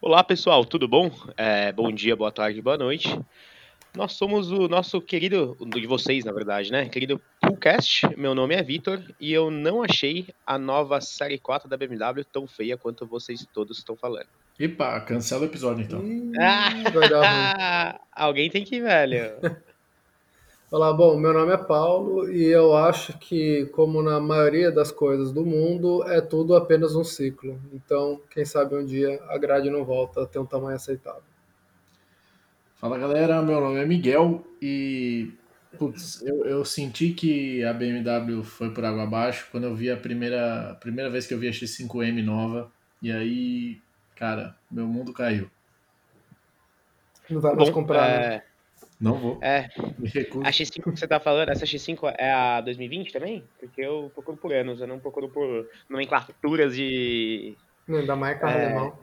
Olá pessoal, tudo bom? É, bom dia, boa tarde, boa noite. Nós somos o nosso querido, de vocês na verdade, né? Querido Poolcast. Meu nome é Vitor e eu não achei a nova série 4 da BMW tão feia quanto vocês todos estão falando. Epa, cancela o episódio então. Ah, alguém tem que ir, velho. Olá, bom, meu nome é Paulo e eu acho que, como na maioria das coisas do mundo, é tudo apenas um ciclo. Então, quem sabe um dia a grade não volta a ter um tamanho aceitável. Fala galera, meu nome é Miguel e putz, eu, eu senti que a BMW foi por água abaixo quando eu vi a primeira, a primeira vez que eu vi a X5M nova e aí, cara, meu mundo caiu. Não vai mais Bom, comprar, né? é, Não vou, é, me recuso. a X5 que você tá falando, essa X5 é a 2020 também? Porque eu procuro por anos, eu não procuro por nomenclaturas de. Ainda mais carro É. alemão.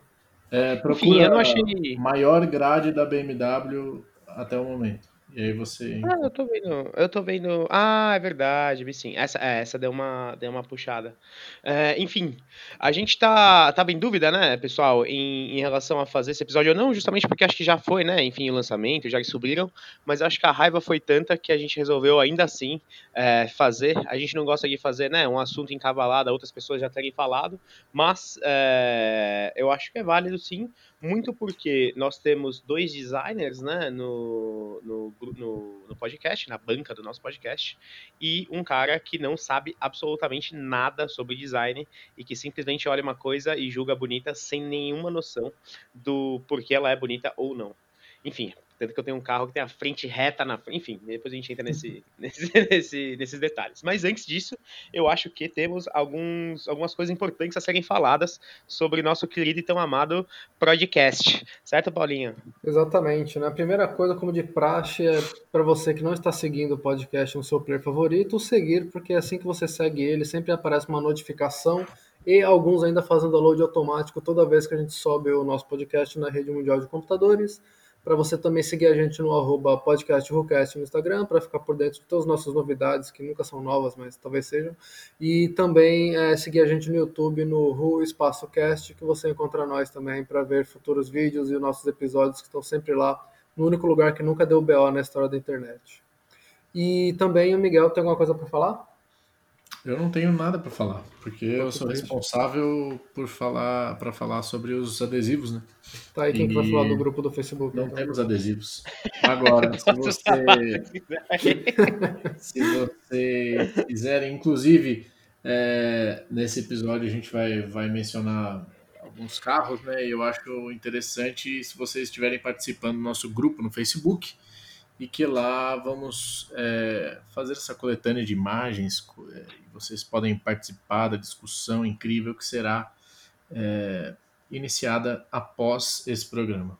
É, procura Enfim, eu não achei. maior grade da BMW até o momento. E aí você. Ah, eu tô vendo, eu tô vendo. Ah, é verdade, vi sim. Essa, é, essa deu uma, deu uma puxada. É, enfim, a gente tá, tava em dúvida, né, pessoal, em, em relação a fazer esse episódio ou não, justamente porque acho que já foi, né, enfim, o lançamento, já subiram, mas acho que a raiva foi tanta que a gente resolveu ainda assim é, fazer. A gente não gosta de fazer, né, um assunto encavalado, outras pessoas já terem falado, mas é, eu acho que é válido sim, muito porque nós temos dois designers, né, no, no, no, no podcast, na banca do nosso podcast, e um cara que não sabe absolutamente nada sobre design e que simplesmente olha uma coisa e julga bonita sem nenhuma noção do porquê ela é bonita ou não. Enfim, tanto que eu tenho um carro que tem a frente reta na frente, enfim, depois a gente entra nesse, nesse, nesse- nesses detalhes. Mas antes disso, eu acho que temos alguns, algumas coisas importantes a serem faladas sobre nosso querido e tão amado podcast. Certo, Paulinho? Exatamente, né? A primeira coisa, como de praxe, é para você que não está seguindo o podcast no seu player favorito, seguir, porque assim que você segue ele, sempre aparece uma notificação e alguns ainda fazem download automático toda vez que a gente sobe o nosso podcast na rede mundial de computadores. Para você também seguir a gente no arroba podcastrucast no Instagram, para ficar por dentro de todas as nossas novidades, que nunca são novas, mas talvez sejam. E também é, seguir a gente no YouTube, no Ru Espaço Cast, que você encontra nós também para ver futuros vídeos e os nossos episódios que estão sempre lá, no único lugar que nunca deu BO na história da internet. E também o Miguel tem alguma coisa para falar? Eu não tenho nada para falar, porque eu sou responsável por falar para falar sobre os adesivos, né? Tá aí quem que vai E- falar do grupo do Facebook. Não então. temos adesivos. Agora, se você se você quiser, inclusive é, nesse episódio a gente vai vai mencionar alguns carros, né? E eu acho interessante se vocês estiverem participando do nosso grupo no Facebook e que lá vamos é, fazer essa coletânea de imagens. é, vocês podem participar da discussão incrível que será é, iniciada após esse programa.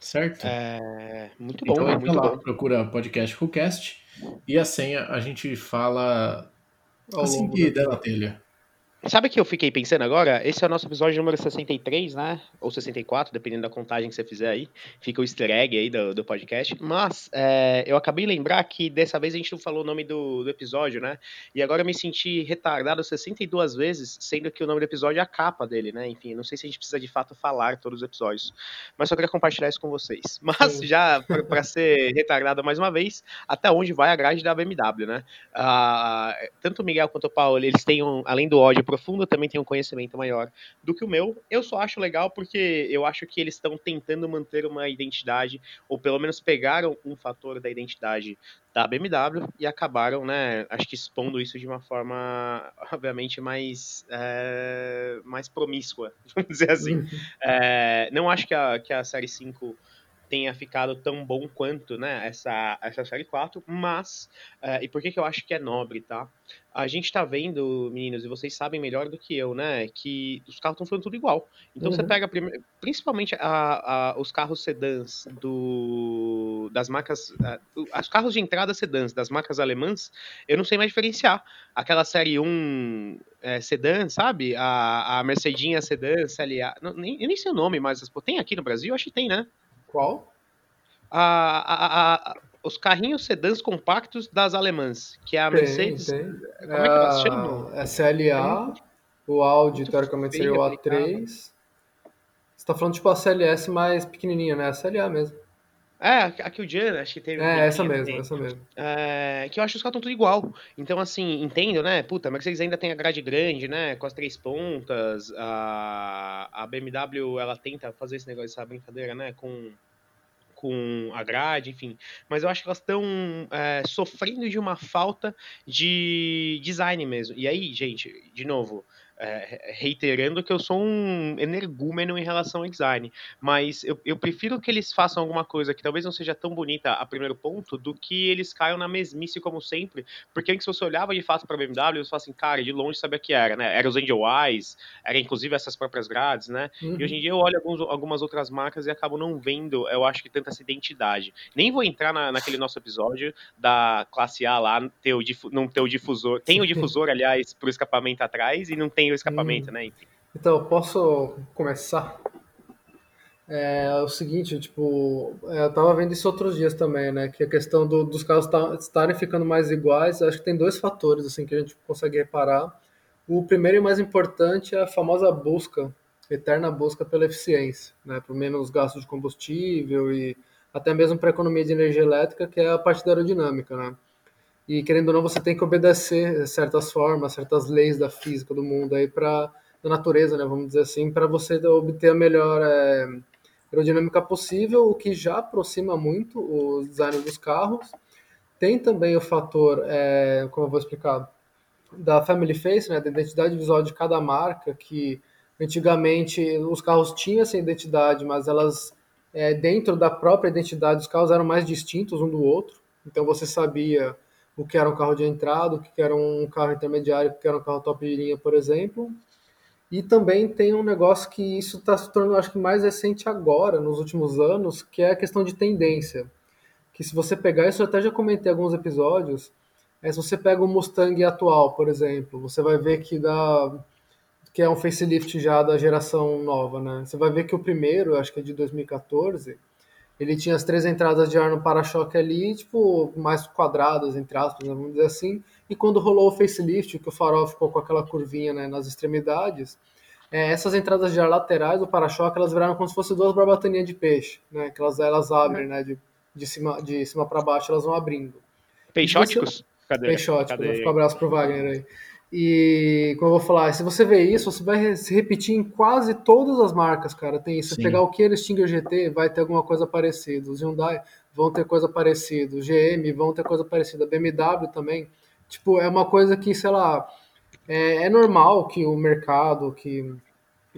Certo? É, muito bom, Então entra muito lá, bom. procura podcast Coolcast e a senha a gente fala Ao assim longo der na telha. Sabe o que eu fiquei pensando agora? Esse é o nosso episódio número 63, né? Ou 64, dependendo da contagem que você fizer aí. Fica o easter egg aí do, do podcast. Mas é, eu acabei de lembrar que dessa vez a gente não falou o nome do, do episódio, né? E agora eu me senti retardado 62 vezes, sendo que o nome do episódio é a capa dele, né? Enfim, não sei se a gente precisa de fato falar todos os episódios. Mas só queria compartilhar isso com vocês. Mas já, para ser retardado mais uma vez, até onde vai a grade da BMW, né? Ah, tanto o Miguel quanto o Paulo, eles têm, um, além do ódio profundo, também têm um conhecimento maior do que o meu. Eu só acho legal porque eu acho que eles estão tentando manter uma identidade, ou pelo menos pegaram um fator da identidade da BMW e acabaram, né, acho que expondo isso de uma forma, obviamente, mais, é, mais promíscua, vamos dizer assim. É, não acho que a, que a Série 5 tenha ficado tão bom quanto né, essa, essa série 4, mas, uh, e por que, que eu acho que é nobre, tá? A gente tá vendo, meninos, e vocês sabem melhor do que eu, né, que os carros estão ficando tudo igual. Então uhum. você pega, principalmente a, a, os carros sedãs do, das marcas, uh, os carros de entrada sedãs das marcas alemãs, eu não sei mais diferenciar. Aquela série 1 é, sedã, sabe? A, a Mercedinha sedã, CLA, não, nem, eu nem sei o nome, mas tem aqui no Brasil? Acho que tem, né? Qual? A, a, a, os carrinhos sedãs compactos das alemãs, que é a Mercedes. Tem, tem. Como é que elas chamam? É CLA, o Audi, teoricamente, seria o A3. Você tá falando tipo a CLS mais pequenininha, né? A CLA mesmo. É, aqui o Jan, acho que teve. É, essa mesmo, tem, essa mesmo. É, que eu acho que os caras estão tudo igual. Então, assim, entendo, né? Puta, mas Mercedes ainda tem a grade grande, né? Com as três pontas. A, a BMW, ela tenta fazer esse negócio, essa brincadeira, né? Com, com a grade, enfim. Mas eu acho que elas estão é, sofrendo de uma falta de design mesmo. E aí, gente, de novo, é, reiterando que eu sou um energúmeno em relação ao design, mas eu, eu, prefiro que eles façam alguma coisa que talvez não seja tão bonita a primeiro ponto, do que eles caiam na mesmice como sempre, porque antes você olhava de fato para a BMW, você falava assim, cara, de longe sabia que era, né? Era os Angel Eyes, era inclusive essas próprias grades, né? Uhum. E hoje em dia eu olho alguns, algumas outras marcas e acabo não vendo, eu acho que tanta essa identidade. Nem vou entrar na, naquele nosso episódio da classe A lá, ter o, não ter o difusor, tem o difusor, aliás, pro escapamento atrás e não tem o escapamento, hum. né? Enfim. Então, posso começar? É, é, o seguinte, tipo, é, eu tava vendo isso outros dias também, né? Que a questão do, dos carros tá, estarem ficando mais iguais, acho que tem dois fatores, assim, que a gente consegue reparar. O primeiro e mais importante é a famosa busca, eterna busca pela eficiência, né? Por menos gasto de combustível e até mesmo para economia de energia elétrica, que é a parte da aerodinâmica, né? E querendo ou não, você tem que obedecer certas formas, certas leis da física do mundo aí para da natureza, né, vamos dizer assim, para você obter a melhor é, aerodinâmica possível, o que já aproxima muito o design dos carros. Tem também o fator, é, como eu vou explicar, da family face, né, da identidade visual de cada marca, que antigamente os carros tinham essa identidade, mas elas é, dentro da própria identidade dos carros eram mais distintos um do outro. Então você sabia o que era um carro de entrada, o que era um carro intermediário, o que era um carro top de linha, por exemplo. E também tem um negócio que isso está se tornando, acho que mais recente agora, nos últimos anos, que é a questão de tendência. Que se você pegar, isso eu até já comentei em alguns episódios, é se você pega o Mustang atual, por exemplo, você vai ver que dá que é um facelift já da geração nova, né? Você vai ver que o primeiro, acho que é de 2014, ele tinha as três entradas de ar no para-choque ali, tipo, mais quadradas, entre aspas, né, vamos dizer assim. E quando rolou o facelift, que o farol ficou com aquela curvinha né, nas extremidades, é, essas entradas de ar laterais do para-choque, elas viraram como se fossem duas barbataninhas de peixe, né? Que elas, elas abrem, né? De, de cima, de cima para baixo, elas vão abrindo. Peixóticos? Cadê? Peixóticos, Cadê? um abraço pro Wagner aí. E, como eu vou falar, se você vê isso, você vai se repetir em quase todas as marcas, cara. Tem isso. Se pegar o Kia Stinger GT, vai ter alguma coisa parecida. Os Hyundai vão ter coisa parecida. Os GM vão ter coisa parecida. A BMW também. Tipo, é uma coisa que, sei lá, é, é normal que o mercado, que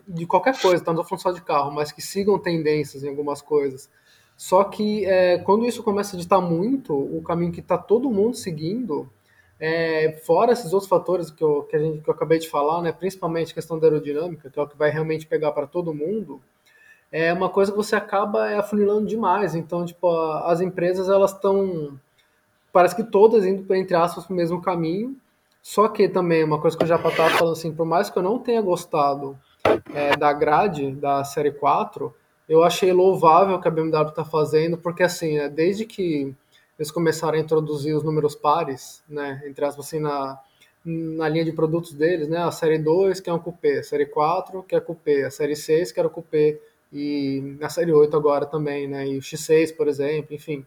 de qualquer coisa, tá? não estou falando só de carro, mas que sigam tendências em algumas coisas. Só que é, quando isso começa a ditar muito, o caminho que está todo mundo seguindo, é, fora esses outros fatores que eu, que, a gente, que eu acabei de falar, né, principalmente a questão da aerodinâmica, que é o que vai realmente pegar para todo mundo, é uma coisa que você acaba é, afunilando demais. Então, tipo, a, as empresas elas estão, parece que todas indo, entre aspas, para o mesmo caminho. Só que também, uma coisa que eu já estava falando assim, por mais que eu não tenha gostado é, da grade da série 4, eu achei louvável o que a BMW está fazendo, porque assim, né, desde que eles começaram a introduzir os números pares, né, entre aspas, assim, na, na linha de produtos deles, né, a série 2, que é um cupê, a série 4, que é cupê, a série 6, que era o cupê, e a série 8 agora também, né, e o X6, por exemplo, enfim.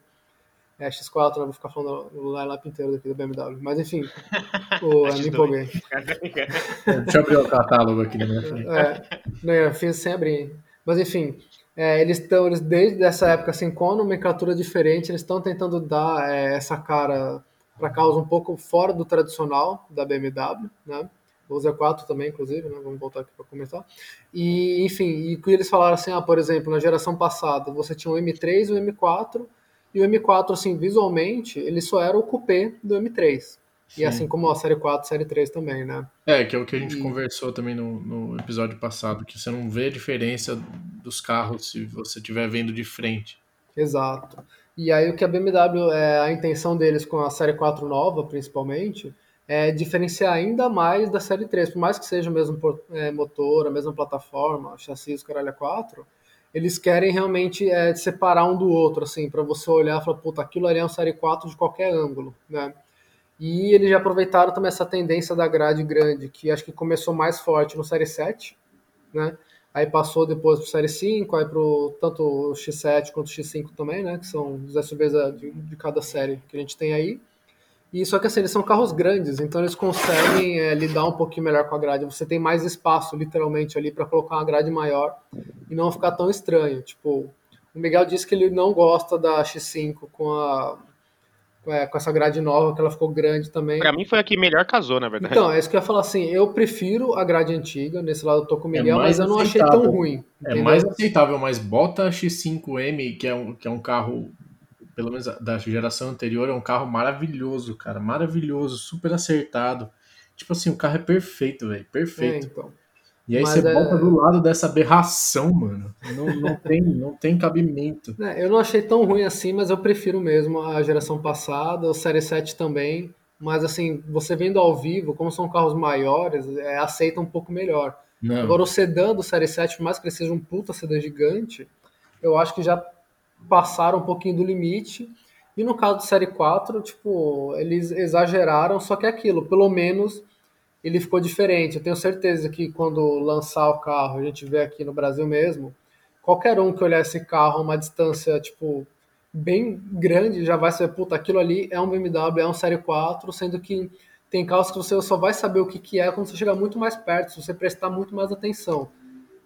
É, X4, não vou ficar falando o line-up inteiro daqui da BMW, mas enfim, o, me empolguei. Deixa eu abrir o catálogo aqui na minha frente. É, não, eu fiz sem abrir. Mas enfim, é, eles estão, eles, desde essa época, assim, com a nomenclatura diferente, eles estão tentando dar é, essa cara para carros um pouco fora do tradicional da BMW, né? o Z4 também, inclusive, né? Vamos voltar aqui para comentar. E, enfim, e que eles falaram assim, ah, por exemplo, na geração passada, você tinha o M3 e o M4, e o M4, assim, visualmente, ele só era o coupé do M3. Sim. E assim como a série 4 série 3 também, né? É, que é o que a gente e... conversou também no, no episódio passado, que você não vê a diferença dos carros se você estiver vendo de frente. Exato. E aí o que a BMW, é, a intenção deles com a série 4 nova, principalmente, é diferenciar ainda mais da série 3. Por mais que seja o mesmo é, motor, a mesma plataforma, chassi, os caralho 4, eles querem realmente é, separar um do outro, assim, para você olhar e falar, puta, aquilo ali é um série 4 de qualquer ângulo, né? E eles já aproveitaram também essa tendência da grade grande, que acho que começou mais forte no Série 7, né? Aí passou depois para Série 5, aí para tanto o X7 quanto o X5 também, né? Que são os SUVs de, de cada série que a gente tem aí. E só que assim, eles são carros grandes, então eles conseguem é, lidar um pouquinho melhor com a grade. Você tem mais espaço, literalmente, ali para colocar uma grade maior e não ficar tão estranho. Tipo, o Miguel disse que ele não gosta da X5 com a é, com essa grade nova, que ela ficou grande também. Pra mim foi a que melhor casou, na verdade. Então, é isso que eu ia falar assim, eu prefiro a grade antiga, nesse lado eu tô com o é Miguel, é mas eu não aceitável. achei tão ruim. É entendeu? mais aceitável, mas bota a X5M, que é um, que é um carro, pelo menos da geração anterior, é um carro maravilhoso, cara, maravilhoso, super acertado. Tipo assim, o carro é perfeito, velho, perfeito. É, então. E aí Mas você é... bota do lado dessa aberração, mano. Não, não, tem, não tem cabimento. É, eu não achei tão ruim assim, mas eu prefiro mesmo a geração passada, o Série 7 também. Mas assim, você vendo ao vivo, como são carros maiores, é, aceita um pouco melhor. Não. Agora o sedã do Série 7, por mais que ele seja um puta sedã gigante, eu acho que já passaram um pouquinho do limite. E no caso do Série 4, tipo, eles exageraram, só que é aquilo, pelo menos ele ficou diferente. Eu tenho certeza que quando lançar o carro, a gente vê aqui no Brasil mesmo, qualquer um que olhar esse carro a uma distância, tipo, bem grande, já vai saber, puta, aquilo ali é um BMW, é um Série 4, sendo que tem carros que você só vai saber o que, que é quando você chegar muito mais perto, se você prestar muito mais atenção.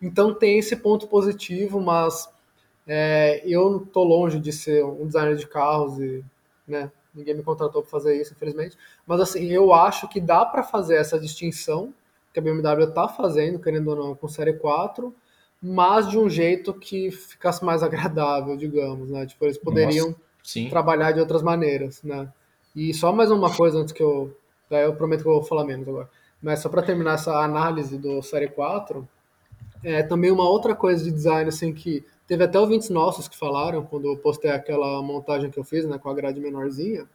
Então tem esse ponto positivo, mas é, eu tô longe de ser um designer de carros e, né, ninguém me contratou para fazer isso, infelizmente. Mas assim, eu acho que dá para fazer essa distinção que a BMW está fazendo, querendo ou não, com série 4, mas de um jeito que ficasse mais agradável, digamos, né? Tipo, eles poderiam Nossa, trabalhar de outras maneiras, né? E só mais uma coisa antes que eu. Eu prometo que eu vou falar menos agora. Mas só para terminar essa análise do Série 4, é também uma outra coisa de design assim que Teve até ouvintes nossos que falaram, quando eu postei aquela montagem que eu fiz, né, com a grade menorzinha,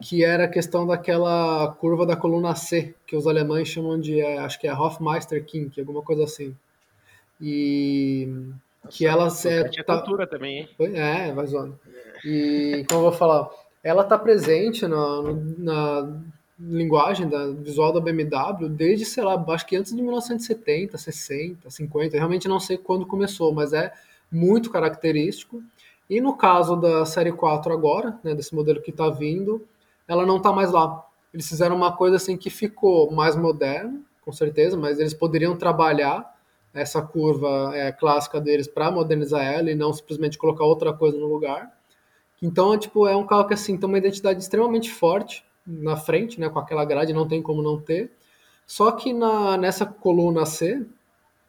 que era a questão daquela curva da coluna C, que os alemães chamam de, é, acho que é Hofmeister Kink, alguma coisa assim. E que ela é tá... cultura também, hein? É, vai zoando. E como eu vou falar, ela está presente na, na linguagem da visual da BMW desde, sei lá, acho que antes de 1970, 60, 50, realmente não sei quando começou, mas é muito característico. E no caso da série 4 agora, né, desse modelo que está vindo, ela não está mais lá. Eles fizeram uma coisa assim que ficou mais moderna, com certeza, mas eles poderiam trabalhar essa curva é, clássica deles para modernizar ela e não simplesmente colocar outra coisa no lugar. Então, tipo, é um carro que assim tem uma identidade extremamente forte na frente, né, com aquela grade, não tem como não ter. Só que na, nessa coluna C,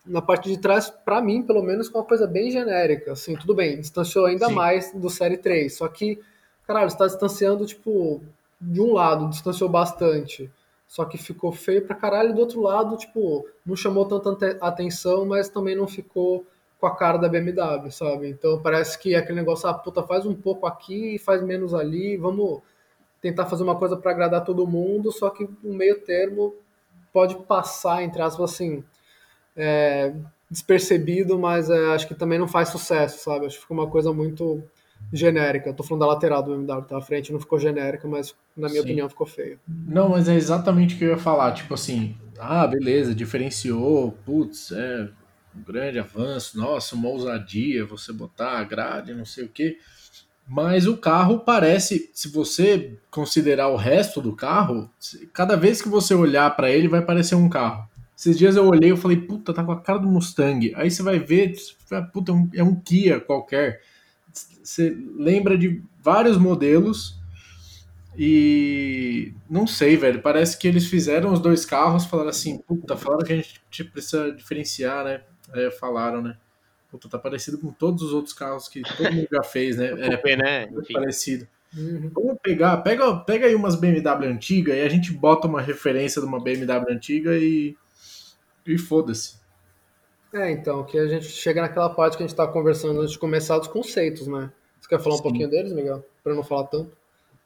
na parte de trás, para mim, pelo menos, com uma coisa bem genérica. Assim, tudo bem, distanciou ainda Sim. mais do Série 3. Só que, caralho, está distanciando, tipo, de um lado, distanciou bastante. Só que ficou feio pra caralho. E do outro lado, tipo, não chamou tanta atenção, mas também não ficou com a cara da BMW, sabe? Então parece que é aquele negócio, ah, puta, faz um pouco aqui, faz menos ali, vamos tentar fazer uma coisa para agradar todo mundo, só que o meio termo pode passar, entre aspas, assim, é, despercebido, mas é, acho que também não faz sucesso, sabe? Acho que ficou uma coisa muito genérica. Eu tô falando da lateral do BMW, tá? A frente não ficou genérica, mas na minha Sim. opinião ficou feio. Não, mas é exatamente o que eu ia falar. Tipo assim, ah, beleza, diferenciou, putz, é um grande avanço, nossa, uma ousadia você botar a grade, não sei o quê. Mas o carro parece, se você considerar o resto do carro, cada vez que você olhar para ele vai parecer um carro. Esses dias eu olhei e falei, puta, tá com a cara do Mustang. Aí você vai ver, puta, é um, é um Kia qualquer. Você lembra de vários modelos E não sei, velho. Parece que eles fizeram os dois carros, falaram assim, puta, falaram que a gente precisa diferenciar, né? É, falaram, né? Puta, tá parecido com todos os outros carros que todo mundo já fez, né? É, né? Enfim. parecido. Uhum. Vamos pegar, pega, pega aí umas BMW antigas e a gente bota uma referência de uma BMW antiga e, e foda-se. É, então, que a gente chega naquela parte que a gente tá conversando antes de começar dos conceitos, né? Você quer falar Sim. um pouquinho deles, Miguel? Pra não falar tanto.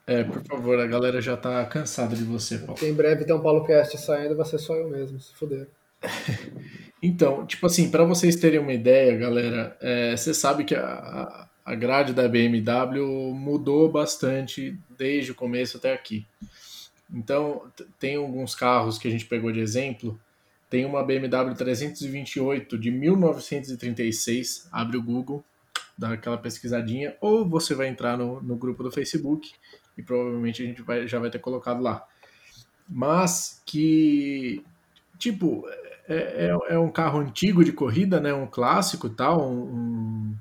É, por favor, a galera já tá cansada de você, Paulo. Porque em breve tem um Paulo Cast saindo, vai ser só eu mesmo, se fuder. então, tipo assim, para vocês terem uma ideia, galera, é, você sabe que a, a grade da BMW mudou bastante desde o começo até aqui. Então, tem alguns carros que a gente pegou de exemplo. Tem uma BMW 328 de 1936, abre o Google, dá aquela pesquisadinha, ou você vai entrar no, no grupo do Facebook e provavelmente a gente vai, já vai ter colocado lá. Mas que, tipo, é, é, é um carro antigo de corrida, né? Um clássico tal, um, um,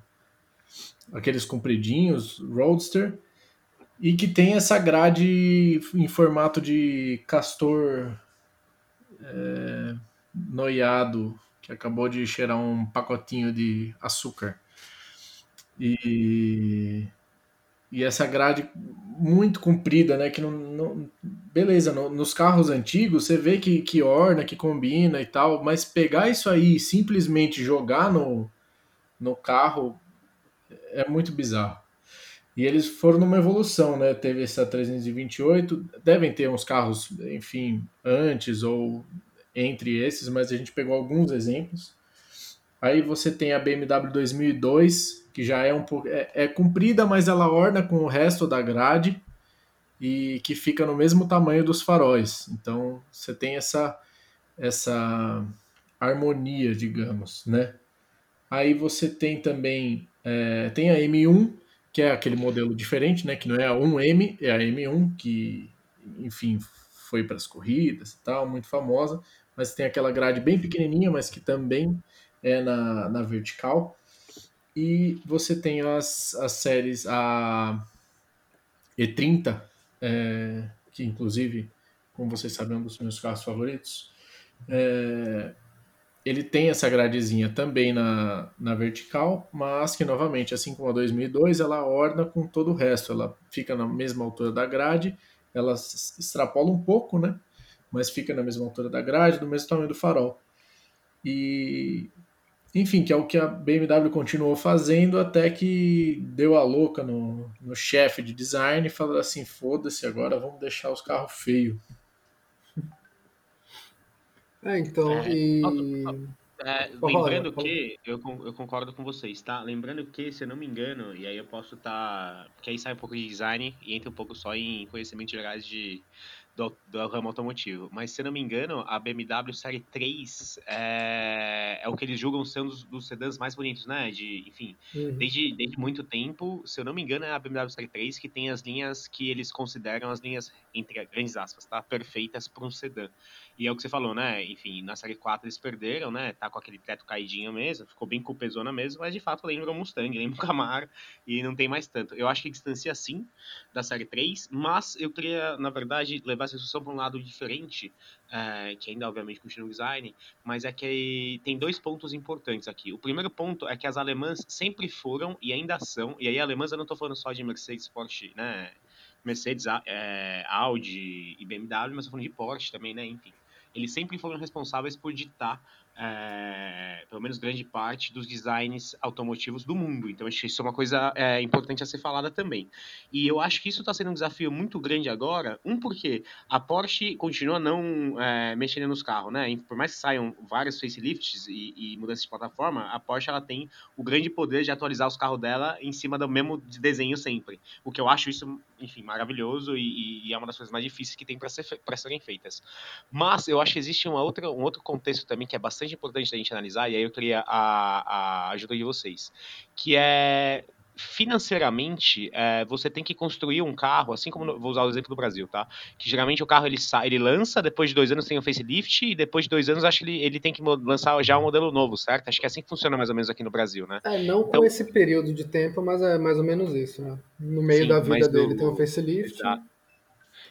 aqueles compridinhos, Roadster, e que tem essa grade em formato de castor é, noiado, que acabou de cheirar um pacotinho de açúcar. E e essa grade muito comprida, né? Que não, não beleza, no, nos carros antigos você vê que, que orna, que combina e tal, mas pegar isso aí e simplesmente jogar no, no carro é muito bizarro. E eles foram numa evolução, né? Teve essa 328, devem ter uns carros, enfim, antes ou entre esses, mas a gente pegou alguns exemplos. Aí você tem a BMW 2002, que já é um pouco. É, é comprida, mas ela orna com o resto da grade e que fica no mesmo tamanho dos faróis. Então você tem essa, essa harmonia, digamos, né? Aí você tem também é, tem a M1, que é aquele modelo diferente, né? Que não é a 1M, é a M1, que, enfim, foi para as corridas e tal, muito famosa. Mas tem aquela grade bem pequenininha, mas que também é na, na vertical. E você tem as, as séries, a E30, é, que inclusive, como vocês sabem, é um dos meus carros favoritos. É, ele tem essa gradezinha também na, na vertical, mas que novamente, assim como a 2002, ela orna com todo o resto. Ela fica na mesma altura da grade, ela extrapola um pouco, né? Mas fica na mesma altura da grade, do mesmo tamanho do farol. E enfim, que é o que a BMW continuou fazendo até que deu a louca no, no chefe de design e falou assim: foda-se, agora vamos deixar os carros feios. É, então, é, e. É, lembrando que, eu, eu concordo com vocês, tá? Lembrando que, se eu não me engano, e aí eu posso estar. Tá, porque aí sai um pouco de design e entra um pouco só em conhecimentos gerais de, do, do ramo automotivo. Mas, se eu não me engano, a BMW Série 3 é, é o que eles julgam ser um dos, dos sedãs mais bonitos, né? De, enfim, uhum. desde, desde muito tempo, se eu não me engano, é a BMW Série 3 que tem as linhas que eles consideram as linhas, entre grandes aspas, tá? Perfeitas para um sedã. E é o que você falou, né? Enfim, na série 4 eles perderam, né? Tá com aquele teto caidinho mesmo, ficou bem cupezona mesmo, mas de fato lembra o Mustang, lembra o Camaro e não tem mais tanto. Eu acho que distancia sim da série 3, mas eu queria, na verdade, levar essa discussão para um lado diferente, é, que ainda obviamente continua no design, mas é que tem dois pontos importantes aqui. O primeiro ponto é que as alemãs sempre foram e ainda são, e aí alemãs eu não estou falando só de Mercedes, Porsche, né? Mercedes, é, Audi e BMW, mas eu falando de Porsche também, né? Enfim eles sempre foram responsáveis por ditar é, pelo menos grande parte dos designs automotivos do mundo. Então, acho que isso é uma coisa é, importante a ser falada também. E eu acho que isso está sendo um desafio muito grande agora. Um, porque a Porsche continua não é, mexendo nos carros, né? Por mais que saiam vários facelifts e, e mudanças de plataforma, a Porsche ela tem o grande poder de atualizar os carros dela em cima do mesmo desenho sempre. O que eu acho isso, enfim, maravilhoso e, e é uma das coisas mais difíceis que tem para ser, serem feitas. Mas eu acho que existe uma outra, um outro contexto também que é bastante bastante importante da gente analisar, e aí eu queria a, a ajuda de vocês, que é financeiramente, é, você tem que construir um carro, assim como vou usar o exemplo do Brasil, tá? Que geralmente o carro ele, ele lança, depois de dois anos tem um facelift, e depois de dois anos acho que ele, ele tem que lançar já um modelo novo, certo? Acho que é assim que funciona mais ou menos aqui no Brasil, né? É, não então, com esse período de tempo, mas é mais ou menos isso, né? No meio sim, da vida dele tem um facelift. Exato.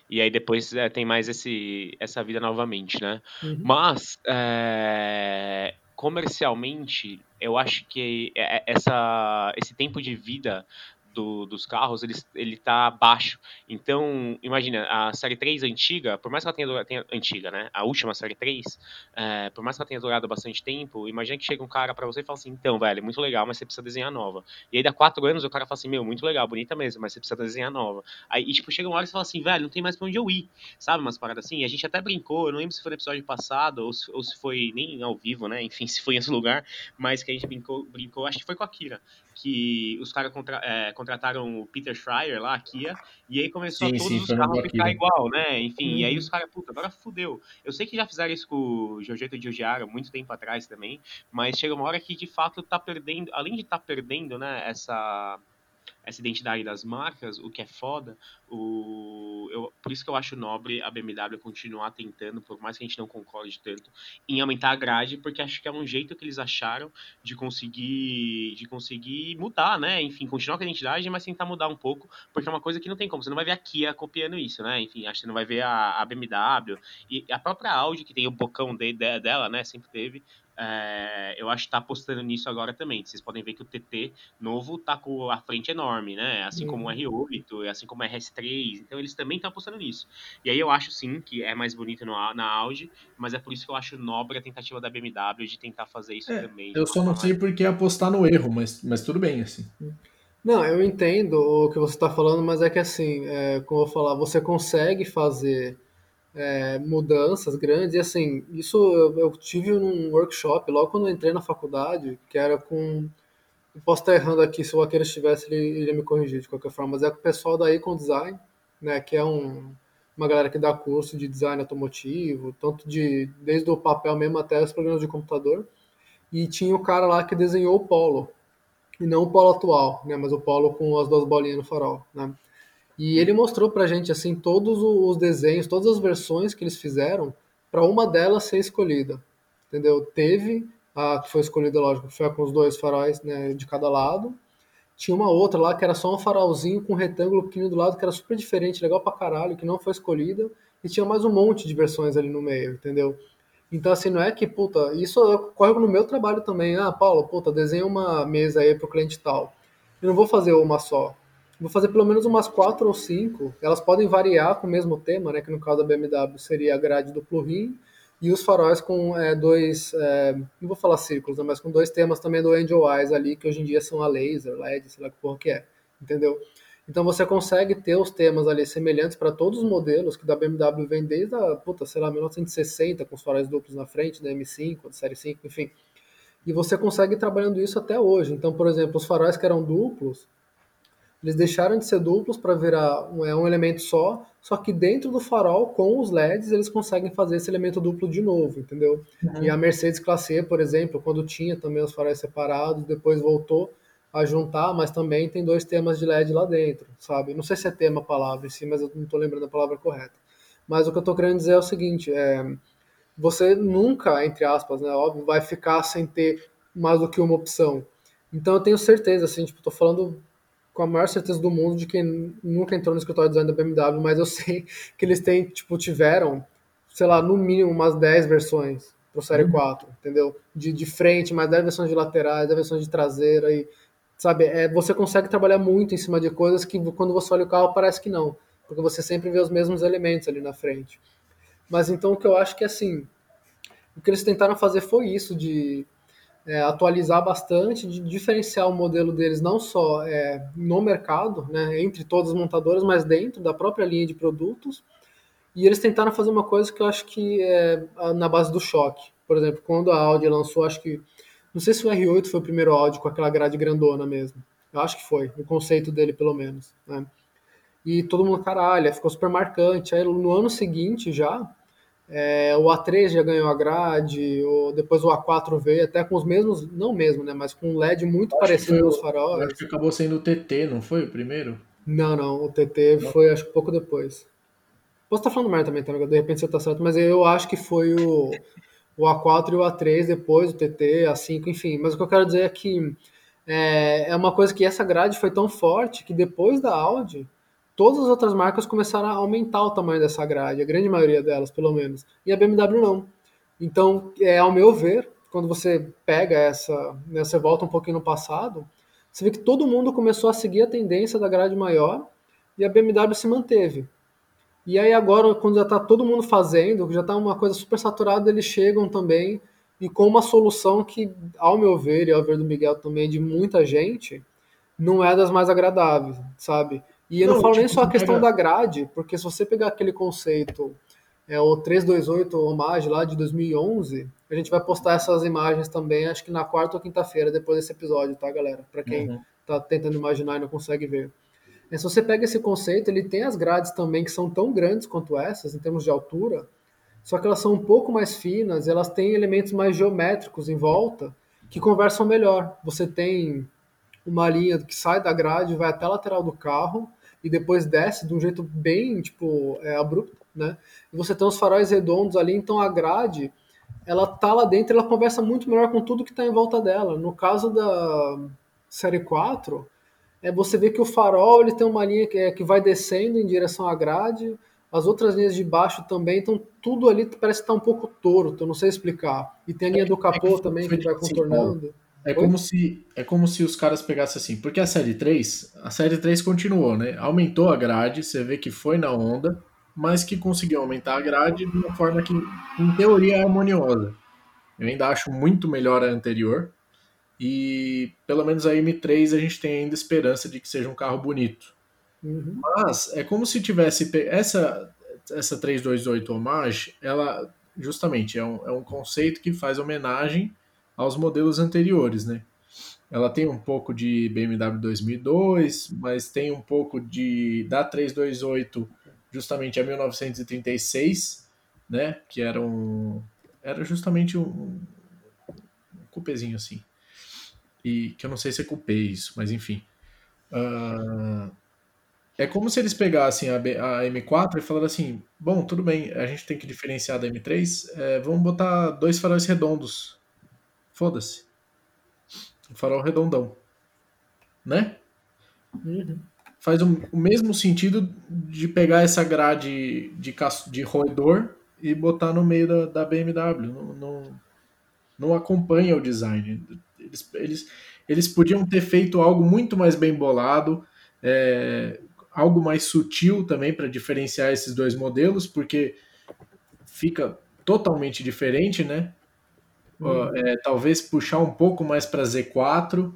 E aí depois é, tem mais esse, essa vida novamente, né? Uhum. Mas, é, comercialmente, eu acho que essa, esse tempo de vida do, dos carros, ele, ele tá baixo. Então, imagina, a série 3 antiga, por mais que ela tenha, durado, tenha antiga, né? A última série 3, é, por mais que ela tenha durado bastante tempo, imagina que chega um cara para você e fala assim, então, velho, muito legal, mas você precisa desenhar nova. E aí, dá quatro anos, o cara fala assim, meu, muito legal, bonita mesmo, mas você precisa desenhar nova. Aí, e, tipo, chega uma hora e você fala assim, velho, não tem mais pra onde eu ir, sabe? Umas paradas assim. A gente até brincou, eu não lembro se foi no episódio passado, ou se, ou se foi nem ao vivo, né? Enfim, se foi em outro lugar, mas que a gente brincou, brincou acho que foi com a Kira, que os caras contra, é, contrataram o Peter Schreier lá, a Kia, e aí começou sim, a todos sim, os carros ficar igual, né? Enfim, hum. e aí uhum. os caras, puta, agora fudeu. Eu sei que já fizeram isso com o Giorgetto de Giugiaro muito tempo atrás também, mas chega uma hora que de fato tá perdendo, além de estar tá perdendo, né, essa essa identidade das marcas, o que é foda. O, eu, por isso que eu acho nobre a BMW continuar tentando, por mais que a gente não concorde tanto, em aumentar a grade, porque acho que é um jeito que eles acharam de conseguir de conseguir mudar, né? Enfim, continuar com a identidade, mas tentar mudar um pouco, porque é uma coisa que não tem como. Você não vai ver a Kia copiando isso, né? Enfim, acho que você não vai ver a, a BMW e a própria Audi, que tem o bocão de, de, dela, né? Sempre teve. É, eu acho que está apostando nisso agora também. Vocês podem ver que o TT novo tá com a frente enorme, né? Assim uhum. como o R8, assim como o RS3. Então eles também estão apostando nisso. E aí eu acho sim que é mais bonito no, na Audi, mas é por isso que eu acho nobre a tentativa da BMW de tentar fazer isso é, também. Eu só não sei por que apostar no erro, mas, mas tudo bem, assim. Não, eu entendo o que você está falando, mas é que assim, é, como eu falar, você consegue fazer é, mudanças grandes. E assim, isso eu, eu, tive num workshop logo quando entrei na faculdade, que era com. Eu posso estar errando aqui, se o Aqueira estivesse, ele iria me corrigir de qualquer forma, mas é com o pessoal da Econ Design, né, que é um, uma galera que dá curso de design automotivo, tanto de desde o papel mesmo até os programas de computador. E tinha o cara lá que desenhou o Polo, e não o Polo atual, né, mas o Polo com as duas bolinhas no farol, né. E ele mostrou pra gente assim todos os desenhos, todas as versões que eles fizeram para uma delas ser escolhida. Entendeu? Teve a que foi escolhida, lógico, foi com os dois faróis né, de cada lado. Tinha uma outra lá que era só um farolzinho com um retângulo pequeno do lado, que era super diferente, legal pra caralho, que não foi escolhida. E tinha mais um monte de versões ali no meio, entendeu? Então, assim, não é que, puta, isso ocorre no meu trabalho também. Ah, Paulo, puta, desenha uma mesa aí pro cliente tal. Eu não vou fazer uma só. Vou fazer pelo menos umas quatro ou cinco. Elas podem variar com o mesmo tema, né? Que no caso da BMW seria a grade duplo rim e os faróis com é, dois, é, não vou falar círculos, né, mas com dois temas também do Angel Eyes ali, que hoje em dia são a laser, LED, sei lá que porra que é, entendeu? Então você consegue ter os temas ali semelhantes para todos os modelos que da BMW vem desde a, puta, sei lá, 1960, com os faróis duplos na frente, da M5, da série 5, enfim. E você consegue ir trabalhando isso até hoje. Então, por exemplo, os faróis que eram duplos, eles deixaram de ser duplos para virar um, é um elemento só, só que dentro do farol, com os LEDs, eles conseguem fazer esse elemento duplo de novo, entendeu? Uhum. E a Mercedes Classe E, por exemplo, quando tinha também os faróis separados, depois voltou a juntar, mas também tem dois temas de LED lá dentro, sabe? Não sei se é tema a palavra em si, mas eu não estou lembrando a palavra correta. Mas o que eu estou querendo dizer é o seguinte, é, você nunca, entre aspas, né, óbvio, vai ficar sem ter mais do que uma opção. Então eu tenho certeza, assim, tipo, tô falando com a maior certeza do mundo de quem nunca entrou no escritório de design da BMW, mas eu sei que eles têm, tipo, tiveram, sei lá, no mínimo umas 10 versões pro Série 4, uhum. entendeu? De, de frente, mais 10 versões de laterais, 10 versões de traseira e, sabe, é, você consegue trabalhar muito em cima de coisas que quando você olha o carro parece que não, porque você sempre vê os mesmos elementos ali na frente. Mas então o que eu acho que, assim, o que eles tentaram fazer foi isso, de é, atualizar bastante, de diferenciar o modelo deles não só é, no mercado, né, entre todas as montadoras, mas dentro da própria linha de produtos. E eles tentaram fazer uma coisa que eu acho que é na base do choque. Por exemplo, quando a Audi lançou, acho que. Não sei se o R8 foi o primeiro Audi com aquela grade grandona mesmo. Eu acho que foi, o conceito dele, pelo menos. Né? E todo mundo, caralho, ficou super marcante. Aí no ano seguinte já, é, o A3 já ganhou a grade, ou depois o A4 veio, até com os mesmos, não mesmo, né? Mas com um LED muito acho parecido nos faróis. Acho que acabou sendo o TT, não foi o primeiro? Não, não, o TT não. foi acho que pouco depois. Posso estar falando merda também, tá? De repente você tá certo, mas eu acho que foi o, o A4 e o A3, depois o TT, A5, enfim. Mas o que eu quero dizer é que é, é uma coisa que essa grade foi tão forte que depois da Audi todas as outras marcas começaram a aumentar o tamanho dessa grade, a grande maioria delas, pelo menos. E a BMW não. Então, é, ao meu ver, quando você pega essa, né, você volta um pouquinho no passado, você vê que todo mundo começou a seguir a tendência da grade maior e a BMW se manteve. E aí agora, quando já está todo mundo fazendo, já está uma coisa super saturada, eles chegam também e com uma solução que, ao meu ver, e ao ver do Miguel também, de muita gente, não é das mais agradáveis, sabe? E eu não, não falo tipo, nem só a questão pega... da grade, porque se você pegar aquele conceito, é o 328 Homage lá de 2011, a gente vai postar essas imagens também, acho que na quarta ou quinta-feira, depois desse episódio, tá, galera? Para quem uhum. tá tentando imaginar e não consegue ver. É, se você pega esse conceito, ele tem as grades também que são tão grandes quanto essas, em termos de altura, só que elas são um pouco mais finas, elas têm elementos mais geométricos em volta que conversam melhor. Você tem uma linha que sai da grade, vai até a lateral do carro e depois desce de um jeito bem, tipo, é, abrupto, né? E você tem os faróis redondos ali, então a grade, ela tá lá dentro, ela conversa muito melhor com tudo que está em volta dela. No caso da série 4, é, você vê que o farol ele tem uma linha que, é, que vai descendo em direção à grade, as outras linhas de baixo também, então tudo ali parece estar tá um pouco torto, eu não sei explicar. E tem a linha do capô é também que vai contornando. É como, se, é como se os caras pegassem assim, porque a série 3, a série 3 continuou, né? Aumentou a grade, você vê que foi na onda, mas que conseguiu aumentar a grade de uma forma que, em teoria, é harmoniosa. Eu ainda acho muito melhor a anterior. E pelo menos a M3 a gente tem ainda esperança de que seja um carro bonito. Uhum. Mas é como se tivesse. Essa, essa 328 Homage, ela justamente é um, é um conceito que faz homenagem aos modelos anteriores, né? Ela tem um pouco de BMW 2002, mas tem um pouco de da 328 justamente a 1936, né? Que era um era justamente um, um cupezinho assim. E que eu não sei se é cupê isso, mas enfim. Uh, é como se eles pegassem a, a, M4 e falaram assim: bom, tudo bem, a gente tem que diferenciar da M3, é, vamos botar dois faróis redondos. Foda-se. Um farol redondão. Né? Uhum. Faz o, o, mesmo sentido de pegar essa grade de, de roedor e botar no meio da, da BMW. Não, não, não acompanha o design. Eles, eles, eles podiam ter feito algo muito mais bem bolado. É, algo mais sutil também para diferenciar esses dois modelos, porque fica totalmente diferente, né? Uhum. É, talvez puxar um pouco mais para Z4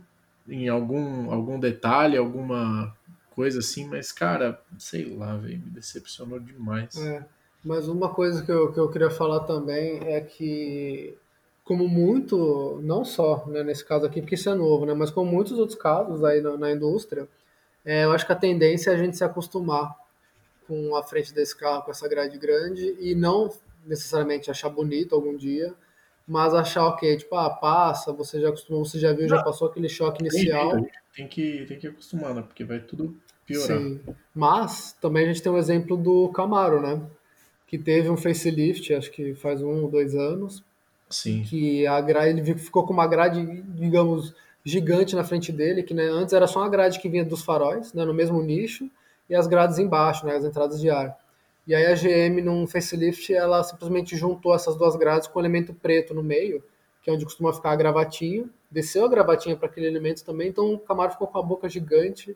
em algum, algum detalhe, alguma coisa assim, mas cara, sei lá, me decepcionou demais. É, mas uma coisa que eu, que eu queria falar também é que, como muito, não só né, nesse caso aqui, porque isso é novo, né, mas como muitos outros casos aí na, na indústria, é, eu acho que a tendência é a gente se acostumar com a frente desse carro, com essa grade grande, e não necessariamente achar bonito algum dia, mas achar ok, tipo, ah, passa, você já acostumou, você já viu, já passou aquele choque inicial. Tem que, tem que acostumar, né? Porque vai tudo piorar. Sim. Mas também a gente tem o um exemplo do Camaro, né? Que teve um facelift, acho que faz um ou dois anos. Sim. Que a grade, ele ficou com uma grade, digamos, gigante na frente dele, que né, antes era só uma grade que vinha dos faróis, né, no mesmo nicho, e as grades embaixo, né, as entradas de ar. E aí a GM, num facelift, ela simplesmente juntou essas duas grades com um elemento preto no meio, que é onde costuma ficar a gravatinha, desceu a gravatinha para aquele elemento também, então o Camaro ficou com a boca gigante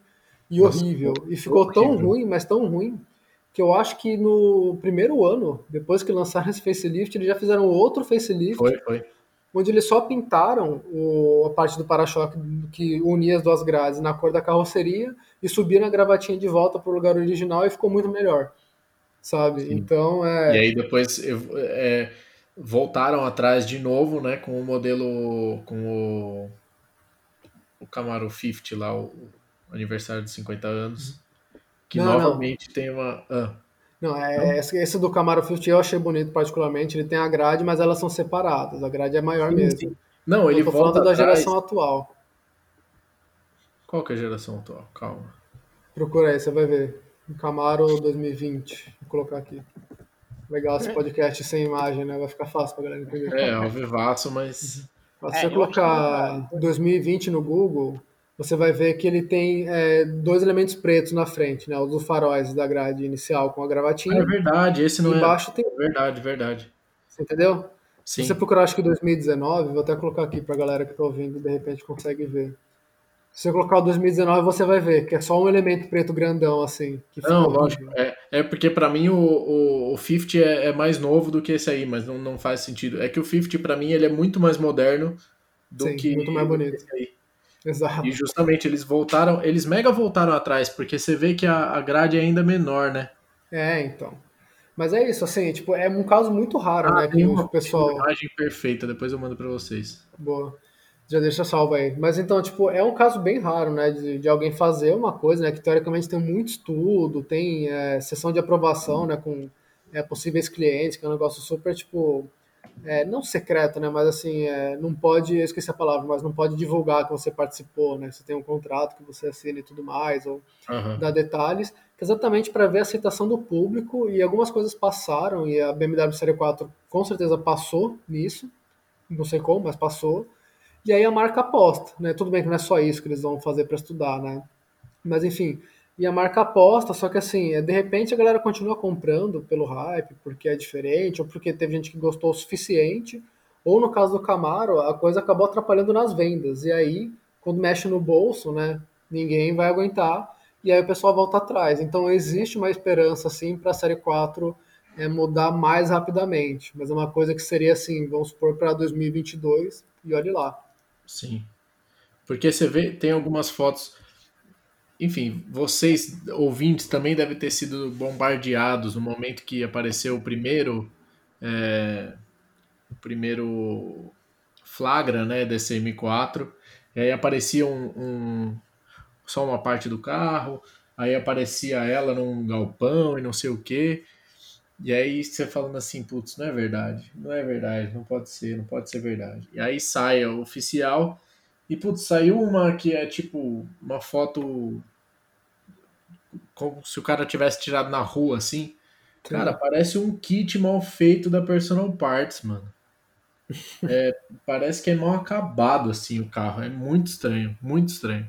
e Nossa, horrível. E ficou horrível. tão ruim, mas tão ruim, que eu acho que no primeiro ano, depois que lançaram esse facelift, eles já fizeram outro facelift. Foi, foi onde eles só pintaram o, a parte do para-choque que unia as duas grades na cor da carroceria e subiram a gravatinha de volta para o lugar original e ficou muito melhor, sabe? Sim. Então é. E aí depois é, voltaram atrás de novo, né, com o modelo com o, o Camaro 50 lá, o, aniversário de 50 anos, que não, novamente não. tem uma. Ah. Não, é, esse, esse, do Camaro 50 eu achei bonito particularmente. Ele tem a grade, mas elas são separadas. A grade é maior sim, mesmo. Sim. Não, ele eu volta da geração atual. Qual que é a geração atual? Calma. Procura aí, você vai ver. Camaro 2020. Vou colocar aqui. Legal esse é. podcast sem imagem, né? Vai ficar fácil pra galera entender. É, ao vivaço, mas. Se é, você colocar 2020 no Google, você vai ver que ele tem é, dois elementos pretos na frente, né? Os dos faróis da grade inicial com a gravatinha. É verdade, esse não embaixo é. tem. Verdade, verdade. Você entendeu? Sim. Se você procurar, acho que 2019, vou até colocar aqui pra galera que tá ouvindo, de repente consegue ver. Se você colocar o 2019, você vai ver que é só um elemento preto grandão, assim. Não, lógico. É, é porque pra mim o, o, o 50 é, é mais novo do que esse aí, mas não, não faz sentido. É que o 50 pra mim ele é muito mais moderno do Sim, que muito mais bonito. esse aí. Exato. E justamente eles voltaram, eles mega voltaram atrás, porque você vê que a, a grade é ainda menor, né? É, então. Mas é isso, assim, tipo, é um caso muito raro, né? Que Ah, tem o uma, pessoal. tem imagem perfeita, depois eu mando pra vocês. Boa. Já deixa salvo aí. Mas então, tipo, é um caso bem raro, né? De, de alguém fazer uma coisa, né? Que teoricamente tem muito estudo, tem é, sessão de aprovação, né? Com é, possíveis clientes, que é um negócio super, tipo, é, não secreto, né? Mas assim, é, não pode, eu esqueci a palavra, mas não pode divulgar que você participou, né? Você tem um contrato que você assina e tudo mais, ou Aham. dar detalhes, que é exatamente para ver a aceitação do público e algumas coisas passaram e a BMW Série 4 com certeza passou nisso, não sei como, mas passou. E aí a marca aposta, né? Tudo bem que não é só isso que eles vão fazer para estudar, né? Mas enfim, e a marca aposta, só que assim, é, de repente a galera continua comprando pelo hype, porque é diferente, ou porque teve gente que gostou o suficiente, ou no caso do Camaro, a coisa acabou atrapalhando nas vendas. E aí, quando mexe no bolso, né, ninguém vai aguentar, e aí o pessoal volta atrás. Então existe uma esperança, assim, para a Série 4 é, mudar mais rapidamente. Mas é uma coisa que seria assim, vamos supor, para 2022, e olhe lá. Sim. Porque você vê, tem algumas fotos. Enfim, vocês, ouvintes, também devem ter sido bombardeados no momento que apareceu o primeiro. é, o primeiro flagra, né, desse M4. E aí aparecia um, um- só uma parte do carro, aí aparecia ela num galpão e não sei o quê. E aí você falando assim, putz, não é verdade, não é verdade, não pode ser, não pode ser verdade. E aí sai a oficial e putz, saiu uma que é tipo uma foto como se o cara tivesse tirado na rua assim. Cara, parece um kit mal feito da Personal Parts, mano. É, parece que é mal acabado assim o carro, é muito estranho, muito estranho.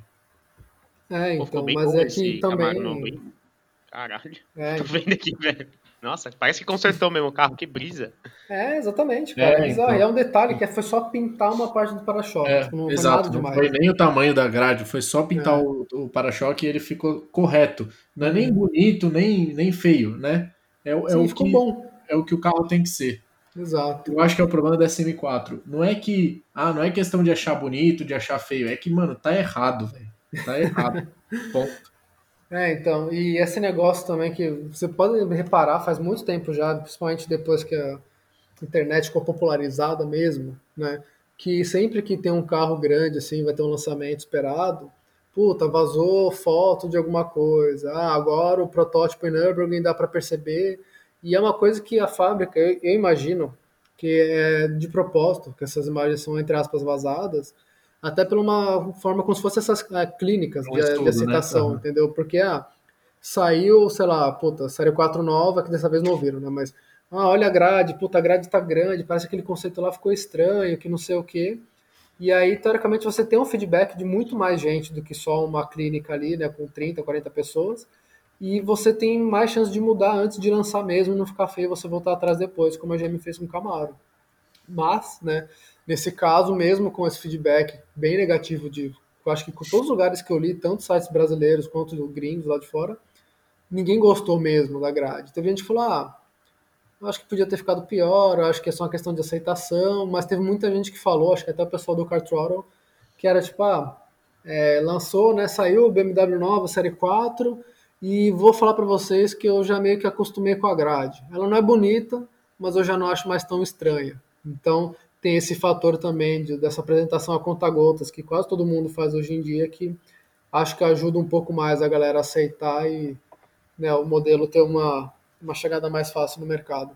É, então, mas é que também. Caralho. É, Tô vendo aqui, velho. Nossa, parece que consertou mesmo o carro, que brisa. É, exatamente, cara. É, É, bizarro. então. E é um detalhe que foi só pintar uma parte do para-choque. É, tipo, não foi exato, nada não foi nem o tamanho da grade, foi só pintar É. o, o para-choque e ele ficou correto. Não é nem bonito, nem, nem feio, né? É, o- é, Sim, o ficou que, bom. é o que o carro tem que ser. Exato. Eu acho que é o problema da SM4. Não é que. Ah, não é questão de achar bonito, de achar feio. É que, mano, tá errado, velho. Tá errado. Ponto. É, então, e esse negócio também que você pode reparar faz muito tempo já, principalmente depois que a internet ficou popularizada mesmo, né? Que sempre que tem um carro grande, assim, vai ter um lançamento esperado, puta, vazou foto de alguma coisa, ah, agora o protótipo em Nürburgring dá para perceber, e é uma coisa que a fábrica, eu, eu imagino, que é de propósito, que essas imagens são, entre aspas, vazadas, até por uma forma como se fossem essas ah, clínicas Um de, estudo, de né? aceitação, Aham. entendeu? Porque, ah, saiu, sei lá, puta, série 4 nova, que dessa vez não ouviram, né? Mas, ah, olha a grade, puta, a grade tá grande, parece que aquele conceito lá ficou estranho, que não sei o quê. E aí, teoricamente, você tem um feedback de muito mais gente do que só uma clínica ali, né, com 30, 40 pessoas. E você tem mais chance de mudar antes de lançar mesmo e não ficar feio você voltar atrás depois, como a GM fez com o Camaro. Mas, né, nesse caso, mesmo com esse feedback bem negativo de, eu acho que com todos os lugares que eu li, tanto sites brasileiros quanto gringos lá de fora, ninguém gostou mesmo da grade. Teve gente que falou, ah, eu acho que podia ter ficado pior, eu acho que é só uma questão de aceitação, mas teve muita gente que falou, acho que até o pessoal do Car Throttle, que era tipo, ah, é, lançou, né, saiu o BMW nova, série 4, e vou falar para vocês que eu já meio que acostumei com a grade. Ela não é bonita, mas eu já não acho mais tão estranha. Então, tem esse fator também de, dessa apresentação a conta-gotas, que quase todo mundo faz hoje em dia, que acho que ajuda um pouco mais a galera a aceitar e né, o modelo ter uma, uma chegada mais fácil no mercado.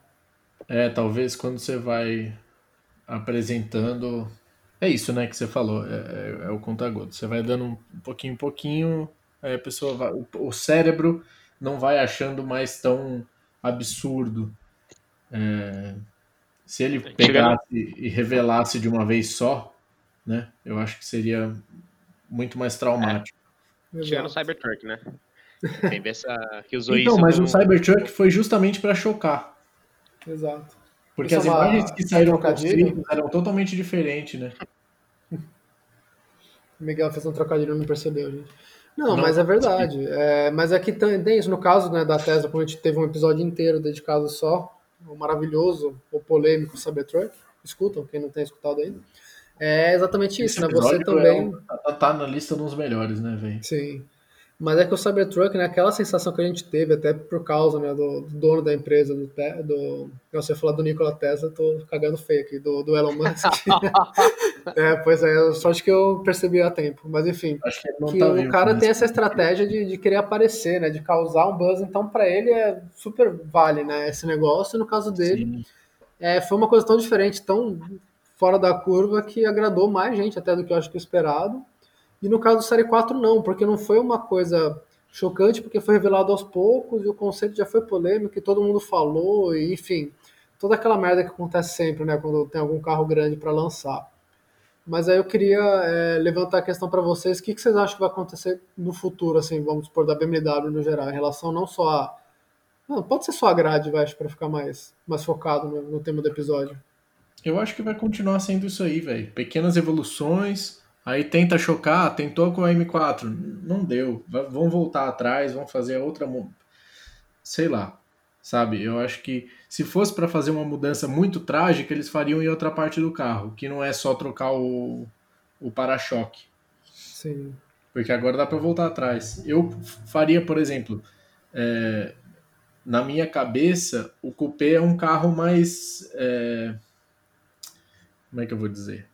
É, talvez quando você vai apresentando. É isso, né, que você falou. É, é, é o conta-gotas. Você vai dando um pouquinho em pouquinho, aí a pessoa vai. O, o cérebro não vai achando mais tão absurdo. É, se ele pegasse e revelasse de uma vez só, né? Eu acho que seria muito mais traumático. É. Tirando o Cybertruck, né? Teve essa que usou então, isso. Mas como... o Cybertruck foi justamente para chocar. Exato. Porque as imagens que saíram construídas eram totalmente diferentes, né? O Miguel fez um trocadilho e não percebeu, gente. Não, não mas é verdade. É, mas aqui é tem isso. No caso né, da Tesla, como a gente teve um episódio inteiro dedicado só, o maravilhoso, o polêmico Cybertruck, escutam, quem não tem escutado ainda. É exatamente isso, Esse né? Você também. É, tá, tá na lista dos melhores, né, velho? Sim. Mas é que o Cybertruck, né, aquela sensação que a gente teve, até por causa né, do, do dono da empresa, do, do você falar do Nikola Tesla, tô cagando feio aqui, do, do Elon Musk. é, pois é, só acho que eu percebi a tempo. Mas enfim, acho que, que tá o cara tem essa estratégia de, de querer aparecer, né, de causar um buzz, então para ele é super vale né, esse negócio, e no caso dele é, foi uma coisa tão diferente, tão fora da curva, que agradou mais gente até do que eu acho que esperado. E no caso do Série 4, não, porque não foi uma coisa chocante, porque foi revelado aos poucos e o conceito já foi polêmico e todo mundo falou, e enfim, toda aquela merda que acontece sempre, né, quando tem algum carro grande para lançar. Mas aí eu queria é, levantar a questão para vocês, o que, que, vocês acham que vai acontecer no futuro, assim, vamos supor, da BMW no geral, em relação não só a... Não, pode ser só a grade, vai, para ficar mais, mais focado no, no tema do episódio. Eu acho que vai continuar sendo isso aí, velho. Pequenas evoluções, Aí tenta chocar, tentou com a M4, não deu. Vão voltar atrás, vão fazer outra. Sei lá, sabe? Eu acho que se fosse para fazer uma mudança muito trágica, eles fariam em outra parte do carro, que não é só trocar o, o para-choque. Sim. Porque agora dá para voltar atrás. Eu faria, por exemplo, é, na minha cabeça, o Coupé é um carro mais. É, como é que eu vou dizer?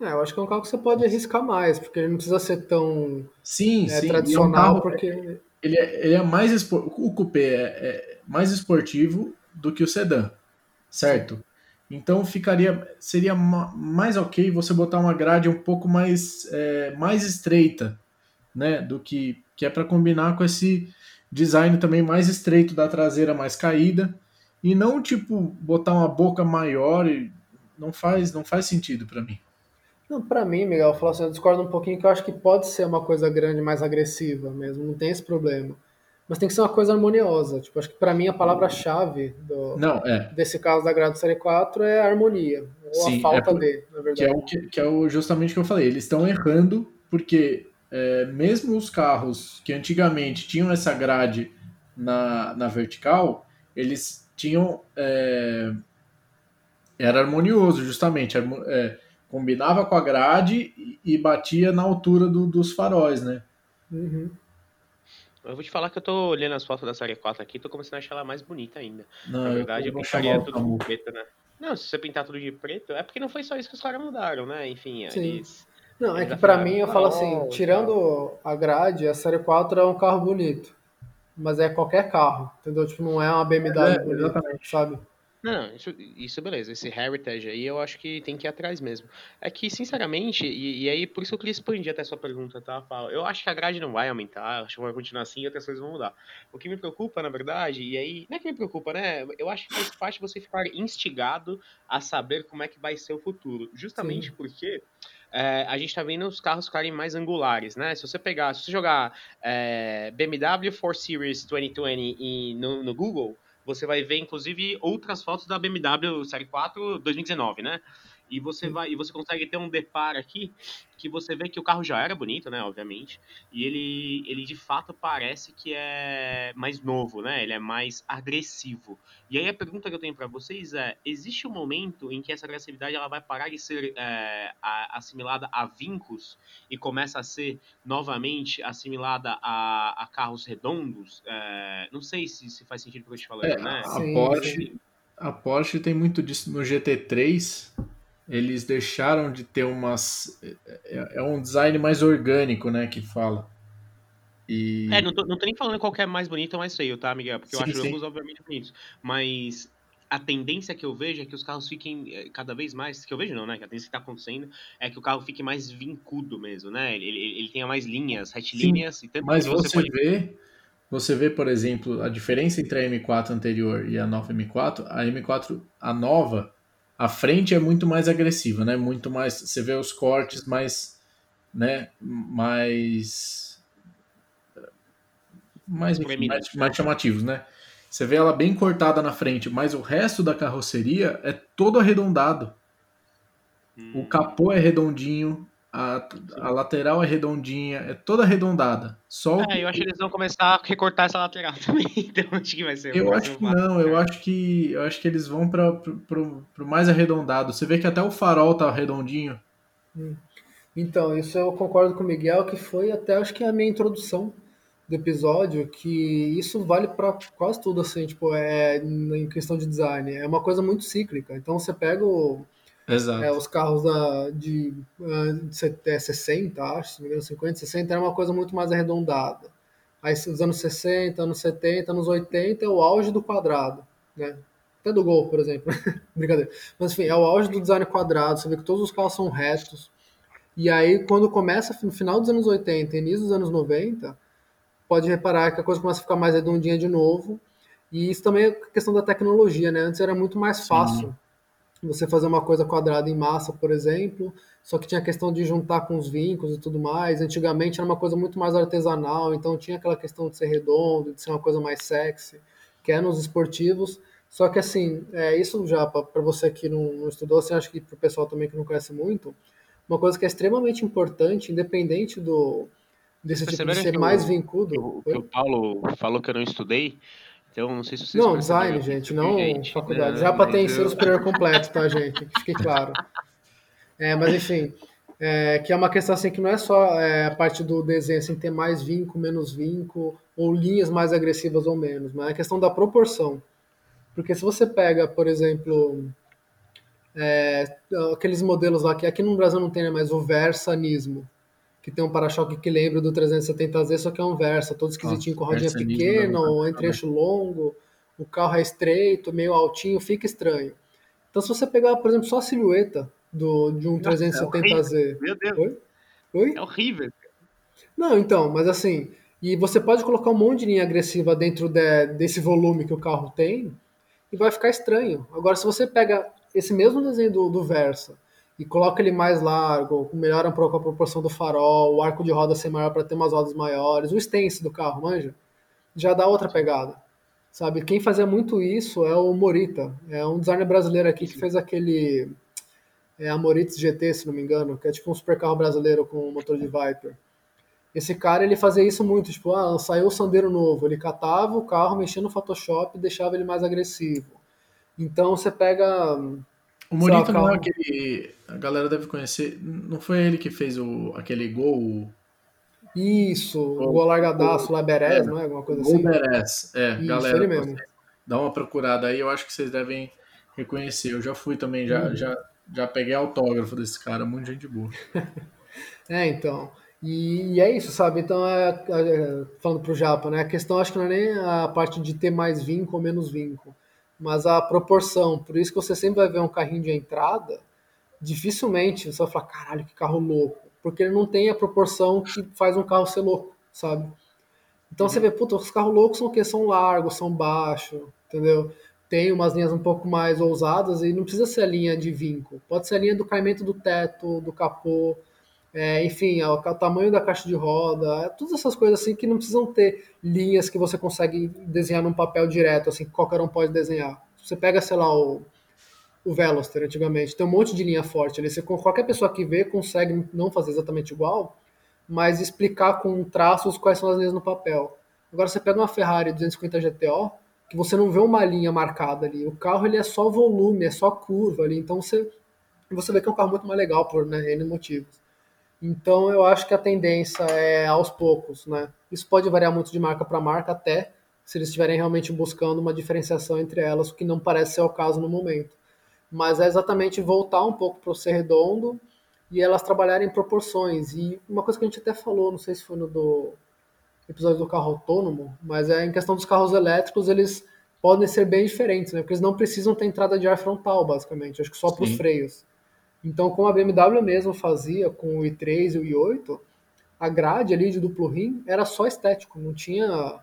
É, eu acho que é um carro que você pode arriscar mais, porque ele não precisa ser tão sim, é, sim. tradicional, é um porque... Ele é, ele é mais... Espor... O Coupé é, é, mais esportivo do que o sedã, certo? Então ficaria... Seria mais ok você botar uma grade um pouco mais, é, mais estreita, né? Do que... Que é para combinar com esse design também mais estreito da traseira mais caída e não tipo botar uma boca maior e não faz não faz sentido para mim. Não, para mim, Miguel, eu, assim, eu discordo um pouquinho que eu acho que pode ser uma coisa grande, mais agressiva mesmo, não tem esse problema. Mas tem que ser uma coisa harmoniosa. Tipo, acho que para mim a palavra-chave é. desse caso da Grado Série 4 é a harmonia, ou Sim, a é falta é por, de, na verdade. Que é, o, que, que é o, justamente o que eu falei. Eles estão errando porque é, mesmo os carros que antigamente tinham essa grade na, na vertical, eles tinham. É, era harmonioso, justamente. É, combinava com a grade e batia na altura do, dos faróis, né? Uhum. Eu vou te falar que eu tô olhando as fotos da série 4 aqui, tô começando a achar ela mais bonita ainda. Não, Na verdade, eu, eu pintaria tudo de preto, né? Não, se você pintar tudo de preto, é porque não foi só isso que os caras mudaram, né? Enfim, Sim. eles. Não, é que pra mim eu falo assim, tirando a grade, a série 4 é um carro bonito. Mas é qualquer carro, entendeu? Tipo, não é uma BMW é, bonita, sabe? Não, isso, isso beleza. Esse heritage aí eu acho que tem que ir atrás mesmo. É que, sinceramente, e, e aí por isso eu queria expandir até a sua pergunta, tá, Paulo? Eu acho que a grade não vai aumentar, acho que vai continuar assim e outras coisas vão mudar. O que me preocupa, na verdade, e aí, não é que me preocupa, né? Eu acho que faz parte você ficar instigado a saber como é que vai ser o futuro. Justamente Sim. porque. É, a gente está vendo os carros ficarem mais angulares, né? Se você pegar, se você jogar é, BMW 4 Series 2020 em, no, no Google, você vai ver, inclusive, outras fotos da BMW Série 4 2019, né? E você vai e você consegue ter um deparo aqui que você vê que o carro já era bonito, né, obviamente, e ele ele de fato parece que é mais novo, né? Ele é mais agressivo. E aí a pergunta que eu tenho para vocês é: existe um momento em que essa agressividade ela vai parar de ser é, assimilada a vincos e começa a ser novamente assimilada a, a carros redondos? É, não sei se, se faz sentido o que eu te falei, é, né? A Porsche, a Porsche tem muito disso no GT3 eles deixaram de ter umas. É, é, um design mais orgânico, né? Que fala. E... É, não tô, não tô nem falando qual é mais bonito ou mais feio, tá, Miguel? Porque sim, eu acho sim. ambos, obviamente, bonitos. Mas a tendência que eu vejo é que os carros fiquem é, cada vez mais. Que eu vejo não, né? Que a tendência que tá acontecendo é que o carro fique mais vincudo mesmo, né? Ele, ele, ele tenha mais linhas, retilíneas. Sim, e mas você, você pode... vê. Você vê, por exemplo, a diferença entre a M4 anterior e a nova M4. A M4, a nova, a frente é muito mais agressiva, né? Muito mais. Você vê os cortes mais. Né? Mais. Mais, enfim, mais, mais chamativos, né? Você vê ela bem cortada na frente, mas o resto da carroceria é todo arredondado. Hum. O capô é redondinho, a, a, lateral é redondinha, é toda arredondada. Só é, eu acho que eles vão começar a recortar essa lateral também. Então acho que vai ser. Eu acho que não, eu acho que eu acho que eles vão para pro, pro mais arredondado. Você vê que até o farol tá redondinho. Hum. Então, isso eu concordo com o Miguel, que foi até acho que a minha introdução do episódio, que isso vale para quase tudo, assim, tipo, é em questão de design. É uma coisa muito cíclica. Então você pega o Exato. É, os carros da, de, de 60, acho, se não me engano, 50, 60, era uma coisa muito mais arredondada. Aí, os anos 60, anos 70, anos 80 é o auge do quadrado, né? Até do Gol, por exemplo. Brincadeira. Mas, enfim, é o auge do design quadrado. Você vê que todos os carros são retos. E aí, quando começa, no final dos anos 80 início dos anos 90, pode reparar que a coisa começa a ficar mais redondinha de novo. E isso também é questão da tecnologia, né? Antes era muito mais fácil Sim você fazer uma coisa quadrada em massa, por exemplo, só que tinha a questão de juntar com os vincos e tudo mais. Antigamente era uma coisa muito mais artesanal, então tinha aquela questão de ser redondo, de ser uma coisa mais sexy, que é nos esportivos. Só que assim, é, isso já para você que não, não, estudou, assim, acho que para o pessoal também que não conhece muito, uma coisa que é extremamente importante, independente do desse tipo de ser mais vincudo. O, que o Paulo falou que eu não estudei, então, não sei se vocês Não, design, gente, não gente, faculdade. Né? Já para ter ensino superior completo, tá, gente? Que fique claro. É, mas, enfim, é, que é uma questão assim que não é só é, a parte do desenho, assim, ter mais vinco, menos vinco, ou linhas mais agressivas ou menos, mas é a questão da proporção. Porque se você pega, por exemplo, é, aqueles modelos lá que aqui no Brasil não tem, né, mas o versanismo, que tem um para-choque que lembra do 370Z, só que é um Versa, todo esquisitinho, com rodinha pequena, um entre-eixo longo, o carro é estreito, meio altinho, fica estranho. Então, se você pegar, por exemplo, só a silhueta do, de um 370Z... É Meu Deus! Oi? Oi? É horrível. Não, então, mas assim... E você pode colocar um monte de linha agressiva dentro de, desse volume que o carro tem e vai ficar estranho. Agora, se você pega esse mesmo desenho do, do Versa e coloca ele mais largo, melhora um pouco a proporção do farol, o arco de roda ser maior para ter umas rodas maiores, o stance do carro, manja, já dá outra pegada. Sabe, quem fazia muito isso é o Morita, é um designer brasileiro aqui que fez aquele é a Moritz GT, se não me engano, que é tipo um super carro brasileiro com motor de Viper. Esse cara, ele fazia isso muito, tipo, ah, saiu o Sandero novo, ele catava o carro, mexia no Photoshop e deixava ele mais agressivo. Então você pega o Morita não é aquele. A galera deve conhecer. Não foi ele que fez o, aquele gol. Isso, o gol largadaço lá, Beres, é, não é? Alguma coisa gol assim. Beres, é, Isso, galera. Ele mesmo. Dá uma procurada aí, eu acho que vocês devem reconhecer. Eu já fui também, já, hum. já, já peguei autógrafo desse cara, muita gente boa. é, então. E, e, é isso, sabe? Então, é, é, falando pro Japa, né? A questão acho que não é nem a parte de ter mais vinco ou menos vinco mas a proporção. Por isso que você sempre vai ver um carrinho de entrada, dificilmente você vai falar, caralho, que carro louco. Porque ele não tem a proporção que faz um carro ser louco, sabe? Então uhum. você vê, puta, os carros loucos são o quê? São largos, são baixos, entendeu? Tem umas linhas um pouco mais ousadas e não precisa ser a linha de vinco. Pode ser a linha do caimento do teto, do capô, é, enfim, o, tamanho da caixa de roda, é, todas essas coisas assim que não precisam ter linhas que você consegue desenhar num papel direto, assim, que qualquer um pode desenhar. Você pega, sei lá, o, o Veloster antigamente, tem um monte de linha forte ali. Você, qualquer pessoa que vê consegue não fazer exatamente igual, mas explicar com traços quais são as linhas no papel. Agora você pega uma Ferrari 250 GTO, que você não vê uma linha marcada ali. O carro ele é só volume, é só curva ali. Então você, você vê que é um carro muito mais legal por né, N motivos. Então eu acho que a tendência é aos poucos, né? Isso pode variar muito de marca para marca, até se eles estiverem realmente buscando uma diferenciação entre elas, o que não parece ser o caso no momento. Mas é exatamente voltar um pouco para o ser redondo e elas trabalharem em proporções. E uma coisa que a gente até falou, não sei se foi no do episódio do carro autônomo, mas é em questão dos carros elétricos, eles podem ser bem diferentes, né? Porque eles não precisam ter entrada de ar frontal, basicamente. Acho que só para os freios. Então, como a BMW mesmo fazia com o i3 e o i8, a grade ali de duplo rim era só estético, não tinha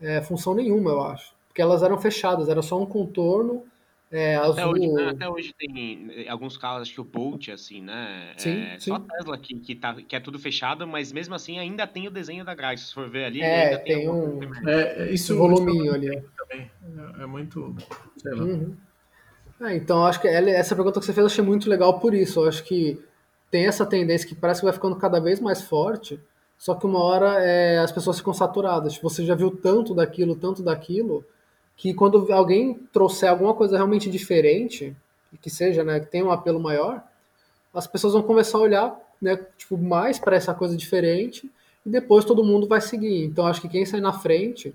é, função nenhuma, eu acho. Porque elas eram fechadas, era só um contorno é, azul. Até hoje, né? Até hoje tem eh, alguns carros, acho que o Bolt, assim, né? Sim, é, sim. Só a Tesla que, que, tá, que é tudo fechado, mas mesmo assim ainda tem o desenho da grade. Se for ver ali, É, ainda tem, tem um- coisa também. É, isso Um voluminho ali. também. É, é muito. Sei lá. Uhum. É, então, acho que essa pergunta que você fez eu achei muito legal por isso. Eu acho que tem essa tendência que parece que vai ficando cada vez mais forte, só que uma hora é, as pessoas ficam saturadas. Tipo, Você já viu tanto daquilo, tanto daquilo, que quando alguém trouxer alguma coisa realmente diferente, que seja, né, que tenha um apelo maior, as pessoas vão começar a olhar, né, tipo, mais para essa coisa diferente e depois todo mundo vai seguir. Então, acho que quem sai na frente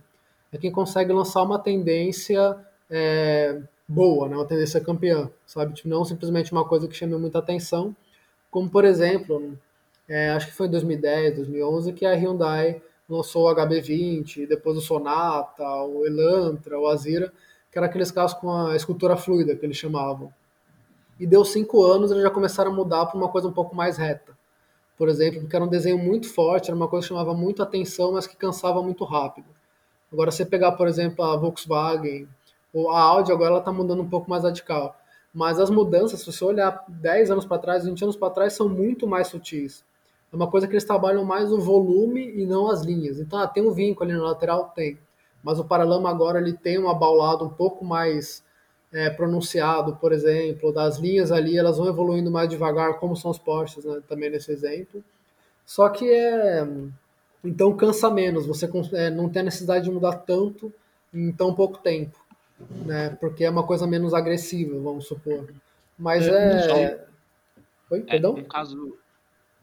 é quem consegue lançar uma tendência é, boa, né, uma tendência campeã, sabe? Tipo, não simplesmente uma coisa que chame muita atenção, como por exemplo, é, acho que foi em 2010, 2011 que a Hyundai lançou o HB20, depois o Sonata, o Elantra, o Azira, que eram aqueles carros com a escultura fluida que eles chamavam. E deu cinco anos eles já começaram a mudar para uma coisa um pouco mais reta. Por exemplo, porque era um desenho muito forte, era uma coisa que chamava muito atenção, mas que cansava muito rápido. Agora, você pegar, por exemplo, a Volkswagen, a Audi, agora ela está mudando um pouco mais radical. Mas as mudanças, se você olhar 10 anos para trás, 20 anos para trás, são muito mais sutis. É uma coisa que eles trabalham mais o volume e não as linhas. Então, ah, tem um vinco ali na lateral? Tem. Mas o Paralama agora ele tem um abaulado um pouco mais é, pronunciado, por exemplo. Das linhas ali, elas vão evoluindo mais devagar, como são os Porsches, né, também nesse exemplo. Só que é... Então cansa menos, você é, não tem a necessidade de mudar tanto em tão pouco tempo, né? Porque é uma coisa menos agressiva, vamos supor. Mas é... Oi, É, perdão? um caso.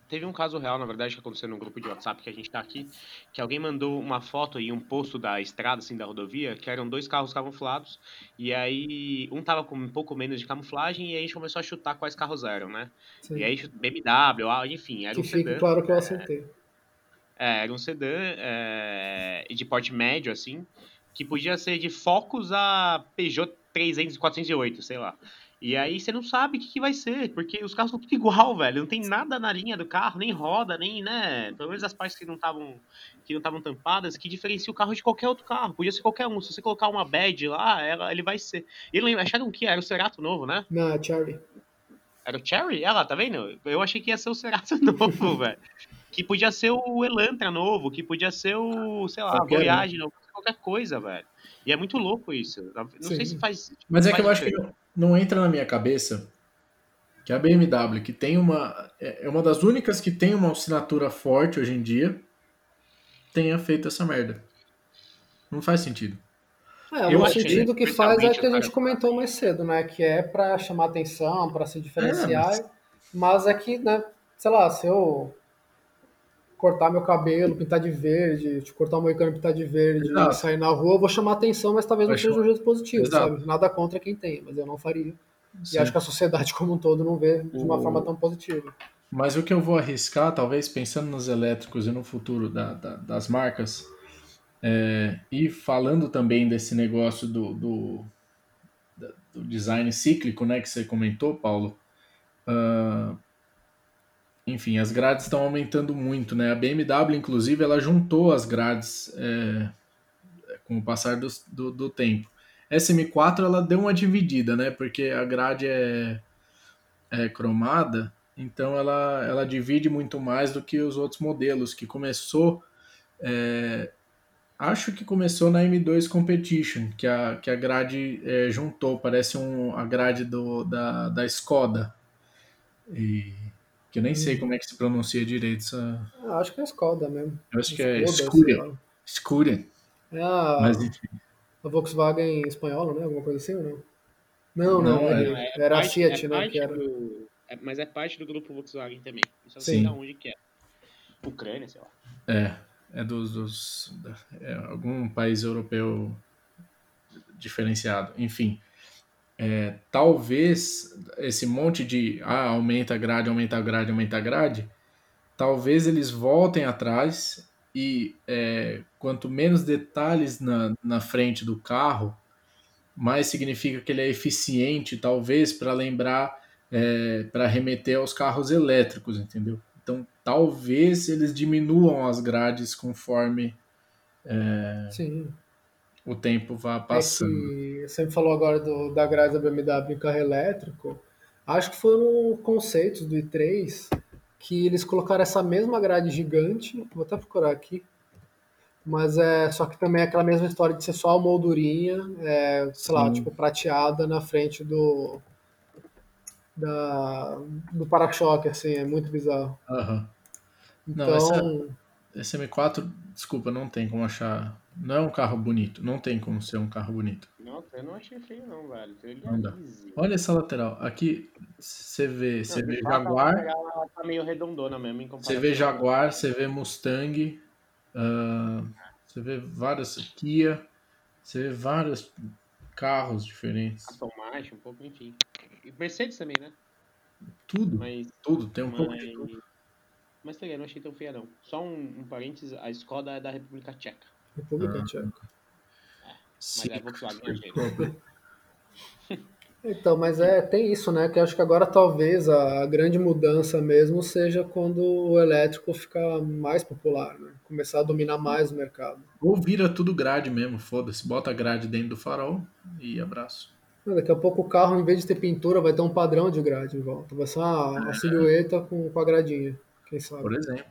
Teve um caso real, na verdade, que aconteceu no grupo de WhatsApp que a gente tá aqui, que alguém mandou uma foto e um posto da estrada, assim, da rodovia, que eram dois carros camuflados, e aí um tava com um pouco menos de camuflagem, e aí a gente começou a chutar quais carros eram, né? Sim. E aí BMW, enfim, era Que um fique sedã. claro que eu acertei. É, era um sedã é, de porte médio, assim, que podia ser de Focus a Peugeot 300, 408, sei lá. E aí você não sabe o que, que vai ser, porque os carros são tudo igual, velho. Não tem nada na linha do carro, nem roda, nem, né? Pelo menos as partes que não estavam que não estavam tampadas, que diferencia o carro de qualquer outro carro. Podia ser qualquer um. Se você colocar uma badge lá, ela, ele vai ser. E lembra, acharam que era o Cerato novo, né? Na Charlie. Era o Cherry? Olha lá, tá vendo? Eu achei que ia ser o Cerato novo, velho. Que podia ser o Elantra novo, que podia ser o, sei lá, Qualquer um. Voyage novo, qualquer coisa, velho. E é muito louco isso. Não Sim. sei se faz. Mas é faz que eu acho que não, entra na minha cabeça que a BMW, que tem uma. É é uma das únicas que tem uma assinatura forte hoje em dia, tenha feito essa merda. Não faz sentido. É, Eu sentido que faz é que a o gente comentou mais cedo, né? Que é para chamar atenção, para se diferenciar. É, mas... é que, né? Sei lá, se eu cortar meu cabelo, pintar de verde, te cortar o moicano e pintar de verde Exato. sair na rua, eu vou chamar atenção, mas talvez Vai não seja chamar- um jeito positivo, Exato. sabe? Nada contra quem tem, mas eu não faria. Sim. E acho que a sociedade como um todo não vê de uma O- forma tão positiva. Mas o que eu vou arriscar, talvez pensando nos elétricos e no futuro da- da- das marcas, é, e falando também desse negócio do, do, do design cíclico, né, que você comentou, Paulo. ah, enfim, as grades estão aumentando muito, né? A BMW, inclusive, ela juntou as grades é, com o passar do, do, do tempo. Essa M4 ela deu uma dividida, né? Porque a grade é, é cromada, então ela, ela divide muito mais do que os outros modelos, que começou. é, acho que começou na M2 Competition, que a, que a grade é, juntou, parece um, a grade do, da, da Skoda. E, que eu nem sei como é que se pronuncia direito essa. Ah, acho que é a Skoda mesmo. Eu acho que é Skoda, sei Skoda. lá. Skoda. É a, Mas enfim. a Volkswagen espanhola, né? Alguma coisa assim ou não? Não, não, Não, é- Não, é era a parte- Fiat, é né? Que era. do- é- mas é parte do grupo Volkswagen também. Eu Só Sim. sei de onde que é. Ucrânia, sei lá. É, é dos, dos é algum país europeu diferenciado. Enfim, é, talvez esse monte de ah, aumenta a grade, aumenta a grade, aumenta a grade, talvez eles voltem atrás e é, quanto menos detalhes na, na frente do carro, mais significa que ele é eficiente, talvez, para lembrar, é, para remeter aos carros elétricos, entendeu? Então, talvez eles diminuam as grades conforme Sim. O tempo vá passando. É você me falou agora do, da grade da BMW em carro elétrico. Acho que foram conceitos do i3 que eles colocaram essa mesma grade gigante. Vou até procurar aqui. Mas é só que também é aquela mesma história de ser só a moldurinha, é, sei lá, tipo prateada na frente do da, do para-choque, assim, é muito bizarro. Aham. Então, Não, essa- Esse M4, desculpa, não tem como achar. Não é um carro bonito. Não tem como ser um carro bonito. Nossa, eu não achei feio não, velho. Ele Não dá. é. Olha essa lateral. Aqui você vê, você vê Jaguar, Ela tá meio redondona mesmo em você vê Jaguar, você vê Mustang, ah, você vê várias Kia, você vê vários carros diferentes. Aston Martin, um pouco, enfim. E Mercedes também, né? Tudo, Mas, tudo, tem um pouco de tudo. mas, mas também, eu não achei tão feia não. Só um, um parênteses, a Skoda é da República Tcheca. República Ah. Tcheca. Mas é Volkswagen, achei. Então, mas é, tem isso, né? Que eu acho que agora talvez a, grande mudança mesmo seja quando o elétrico ficar mais popular, né? Começar a dominar mais o mercado. Ou vira tudo grade mesmo, foda-se. Bota a grade dentro do farol e abraço. Daqui a pouco o carro, em vez de ter pintura, vai ter um padrão de grade em volta. Vai ser uma, uma silhueta com, com a gradinha. Quem sabe? Por exemplo.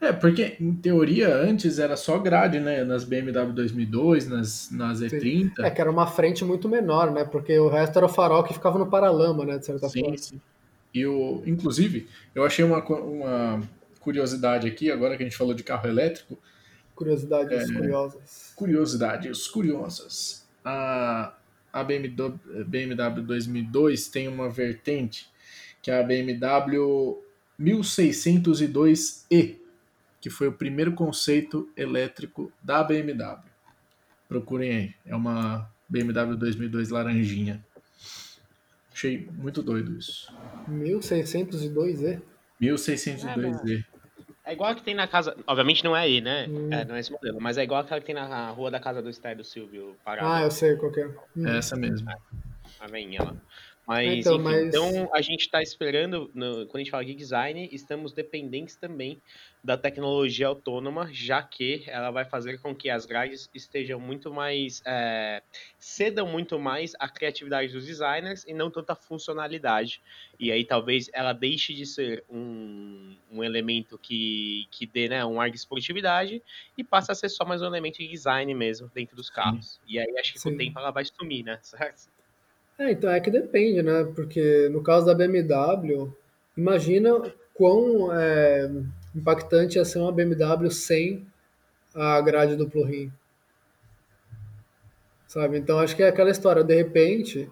É, porque em teoria antes era só grade, né? Nas BMW 2002, nas, nas E30. É que era uma frente muito menor, né? Porque o resto era o farol que ficava no paralama, né? De certa Sim, forma. sim. E o, inclusive, eu achei uma, uma curiosidade aqui, agora que a gente falou de carro elétrico. Curiosidades É. curiosas. Curiosidades curiosas. A, a BMW, BMW 2002 tem uma vertente que é a BMW 1602E, que foi o primeiro conceito elétrico da BMW. Procurem aí. É uma BMW 2002 laranjinha. Achei muito doido isso. 1602E? 1602E. É igual a que tem na casa. Obviamente não é aí, né? Hum. É, não é esse modelo, mas é igual aquela que tem na rua da casa do Esther do Silvio Parado. Ah, eu sei qual que é. Hum. É essa mesmo. A veinha lá. Mas, Então, enfim, mas- então a gente está esperando, no- quando a gente fala de design, estamos dependentes também da tecnologia autônoma, já que ela vai fazer com que as grades estejam muito mais. é, cedam muito mais a criatividade dos designers e não tanta funcionalidade. E aí talvez ela deixe de ser um, um elemento que, que dê né, um ar de esportividade e passe a ser só mais um elemento de design mesmo dentro dos carros. E aí acho que com Sim. o tempo ela vai sumir, né? Certo? É, então é que depende, né? Porque no caso da BMW, imagina quão é, impactante ia ser uma BMW sem a grade duplo rim. Sabe? Então acho que é aquela história, de repente,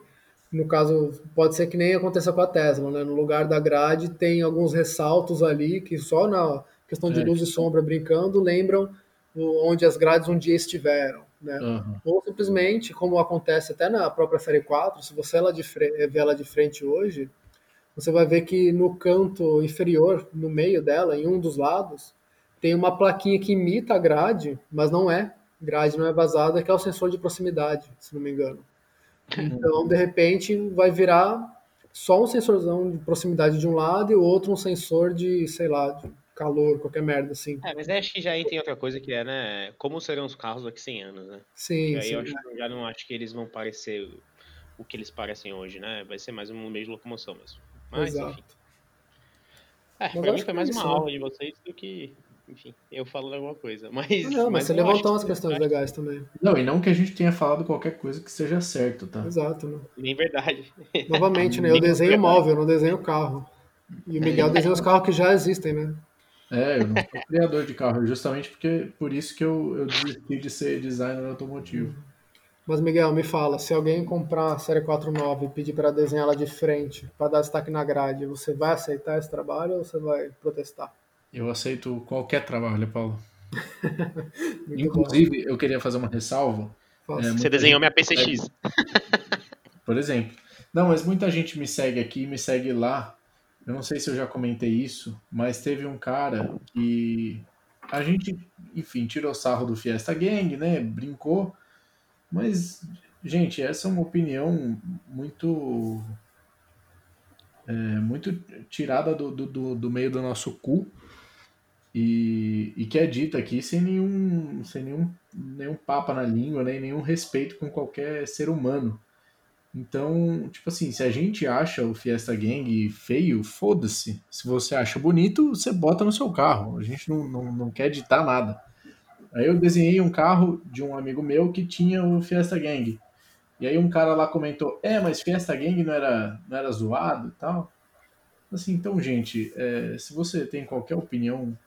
no caso, pode ser que nem aconteça com a Tesla, né? No lugar da grade tem alguns ressaltos ali que só na questão de É. luz e sombra brincando lembram onde as grades um dia estiveram, né? Aham. Ou simplesmente, como acontece até na própria série 4, se você ela de fre- vê ela de frente hoje, você vai ver que no canto inferior, no meio dela, em um dos lados, tem uma plaquinha que imita a grade, mas não é. Grade não é vazada, que é o sensor de proximidade, se não me engano. Então, de repente, vai virar só um sensorzão de proximidade de um lado e o outro um sensor de, sei lá, de calor, qualquer merda assim. É, mas acho que já aí tem outra coisa que é, né? Como serão os carros daqui a 100 anos, né? Sim, E aí sim. eu acho, já não acho que eles vão parecer o que eles parecem hoje, né? Vai ser mais um meio de locomoção mesmo. Mas, Exato. enfim. É, Mas pra acho mim que foi é mais isso, uma né? aula de vocês do que, enfim, eu falando alguma coisa. Mas, Não, mas você levantou umas que- questões legais também. Não, e não que a gente tenha falado qualquer coisa que seja certo, tá? Exato, né? Nem verdade. Novamente, né? Eu desenho móvel, eu não desenho carro. E o Miguel desenha os carros que já existem, né? É, eu não sou criador de carro, justamente porque por isso que eu, eu desisti de ser designer automotivo. Mas, Miguel, me fala, se alguém comprar a série 49 e pedir para desenhar ela de frente, para dar destaque na grade, você vai aceitar esse trabalho ou você vai protestar? Eu aceito qualquer trabalho, Paulo. Inclusive, eu queria fazer uma ressalva. bom. É, Você desenhou gente minha PCX. Por exemplo. Não, mas muita gente me segue aqui, me segue lá. Eu não sei se eu já comentei isso, mas teve um cara que a gente, enfim, tirou sarro do Fiesta Gang, né? Brincou. Mas, gente, essa é uma opinião muito. é, muito tirada do, do, do- meio do nosso cu. e, e que é dita aqui sem nenhum, sem nenhum, nenhum papa na língua, nem nenhum respeito com qualquer ser humano. Então, tipo assim, se a gente acha o Fiesta Gang feio, foda-se. Se você acha bonito, você bota no seu carro. A gente não, não, não quer editar nada. Aí eu desenhei um carro de um amigo meu que tinha o Fiesta Gang. E aí um cara lá comentou, é, mas Fiesta Gang não era, não era zoado e tal. Assim, então, gente, é, se você tem qualquer opinião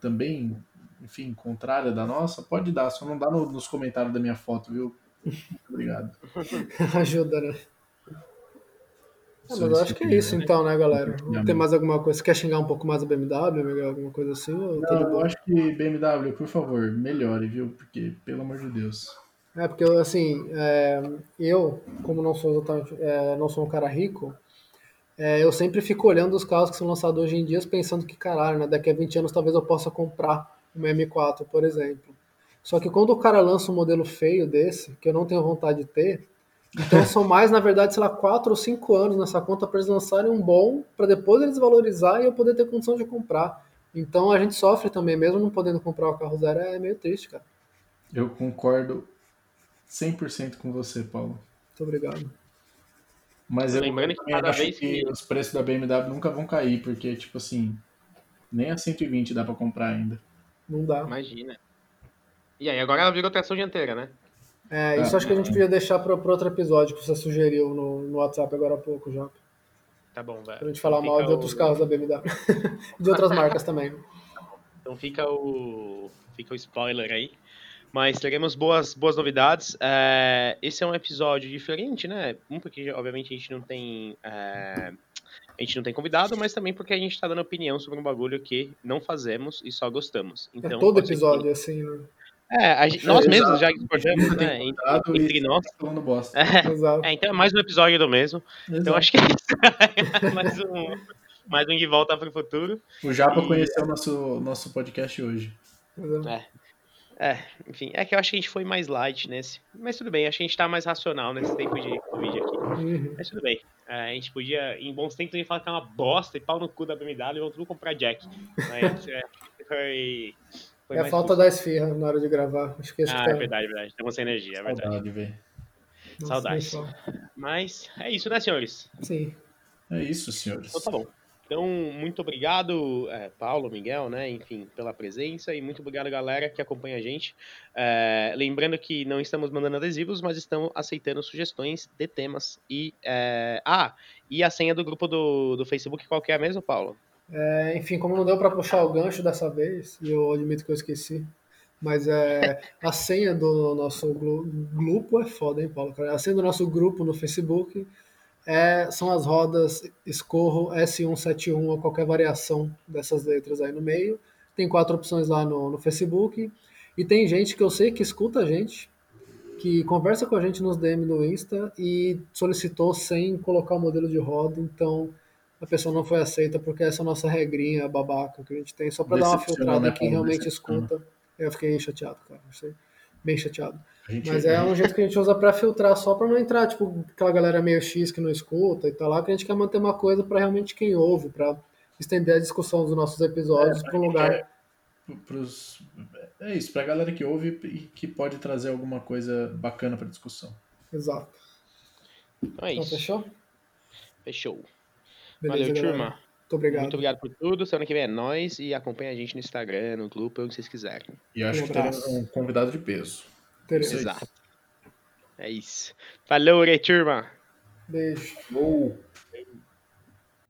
também, enfim, contrária da nossa, pode dar, só não dá no, nos comentários da minha foto, viu? Obrigado. Ajuda, né? Ah, mas eu acho que é isso então, né, galera? Tem mais alguma coisa? Você quer xingar um pouco mais a BMW, alguma coisa assim? Não, eu acho que BMW, por favor, melhore, viu? Porque, pelo amor de Deus. É, porque, assim, é, eu, como não sou, é, não sou um cara rico, é, eu sempre fico olhando os carros que são lançados hoje em dia pensando que, caralho, né, daqui a 20 anos talvez eu possa comprar uma M4, por exemplo. Só que quando o cara lança um modelo feio desse, que eu não tenho vontade de ter, então são mais, na verdade, sei lá, 4 ou 5 anos nessa conta para eles lançarem um bom, para depois eles valorizar e eu poder ter condição de comprar. Então a gente sofre também, mesmo não podendo comprar o carro zero, é meio triste, cara. Eu concordo 100% com você, Paulo. Muito obrigado. Mas eu lembrando que cada vez que... que os preços da BMW nunca vão cair, porque, tipo assim, nem a 120 dá para comprar ainda. Não dá. Imagina. E aí, agora ela virou tração dianteira, né? É, isso é, acho que a gente podia deixar para outro episódio que você sugeriu no, no WhatsApp agora há pouco já. Tá bom, velho. Pra gente falar então mal de outros carros da BMW. de outras marcas também. Então fica o, fica o spoiler aí. Mas teremos boas, boas novidades. É, esse é um episódio diferente, né? Um, porque obviamente a gente não tem. É, a gente não tem convidado, mas também porque a gente está dando opinião sobre um bagulho que não fazemos e só gostamos. É então, é todo episódio, que... assim, né? É, gente, nós mesmos já discordamos, né? Entre, entre nós. Falando bosta. É, é, então é mais um episódio do mesmo. Exato. Então acho que é isso. mais um, mais um que volta para o futuro. O Japa e... conheceu o nosso, nosso podcast hoje. É. É, enfim, é que eu acho que a gente foi mais light nesse. Mas tudo bem, acho que a gente tá mais racional nesse tempo de Covid aqui. Uhum. Mas tudo bem. É, a gente podia, em bons tempos, a gente falar que é uma bosta e pau no cu da BMW e vão tudo comprar Jack. Mas é, foi. Foi é a falta da esfirra na hora de gravar. Acho que ah, tá... é verdade, verdade. Estamos sem energia, é verdade. Saudade, velho. Saudades. Mas é isso, né, senhores? Sim. É isso, senhores. Então tá bom. Então, muito obrigado, é, Paulo, Miguel, né, enfim, pela presença e muito obrigado, galera, que acompanha a gente. É, lembrando que não estamos mandando adesivos, mas estamos aceitando sugestões de temas. E, é... Ah, e a senha do grupo do, do Facebook, qual que é mesmo, Paulo? É, enfim, como não deu para puxar o gancho dessa vez, e eu admito que eu esqueci, mas é, a senha do nosso grupo é foda, hein, Paulo? A senha do nosso grupo no Facebook é, são as rodas Escorro S171 ou qualquer variação dessas letras aí no meio. Tem quatro opções lá no, no Facebook. E tem gente que eu sei que escuta a gente, que conversa com a gente nos DM no Insta e solicitou sem colocar o modelo de roda, então a pessoa não foi aceita porque essa é a nossa regrinha babaca que a gente tem, só para dar uma filtrada né, quem realmente escuta. Eu fiquei chateado, cara. Achei bem chateado. Mas é um jeito que a gente usa para filtrar só para não entrar, tipo, aquela galera meio X que não escuta e tal lá, que a gente quer manter uma coisa para realmente quem ouve, para estender a discussão dos nossos episódios é, para um lugar. É, pros, é isso, para a galera que ouve e que pode trazer alguma coisa bacana para discussão. Exato. Então é então, isso. fechou? Fechou. Beleza, Valeu, turma. Muito obrigado. Muito obrigado por tudo. Semana que vem é nós e acompanha a gente no Instagram, no grupo, onde vocês quiserem. E acho um que teremos um convidado de peso. Teremos. Exato. É isso. Falou, turma. Beijo.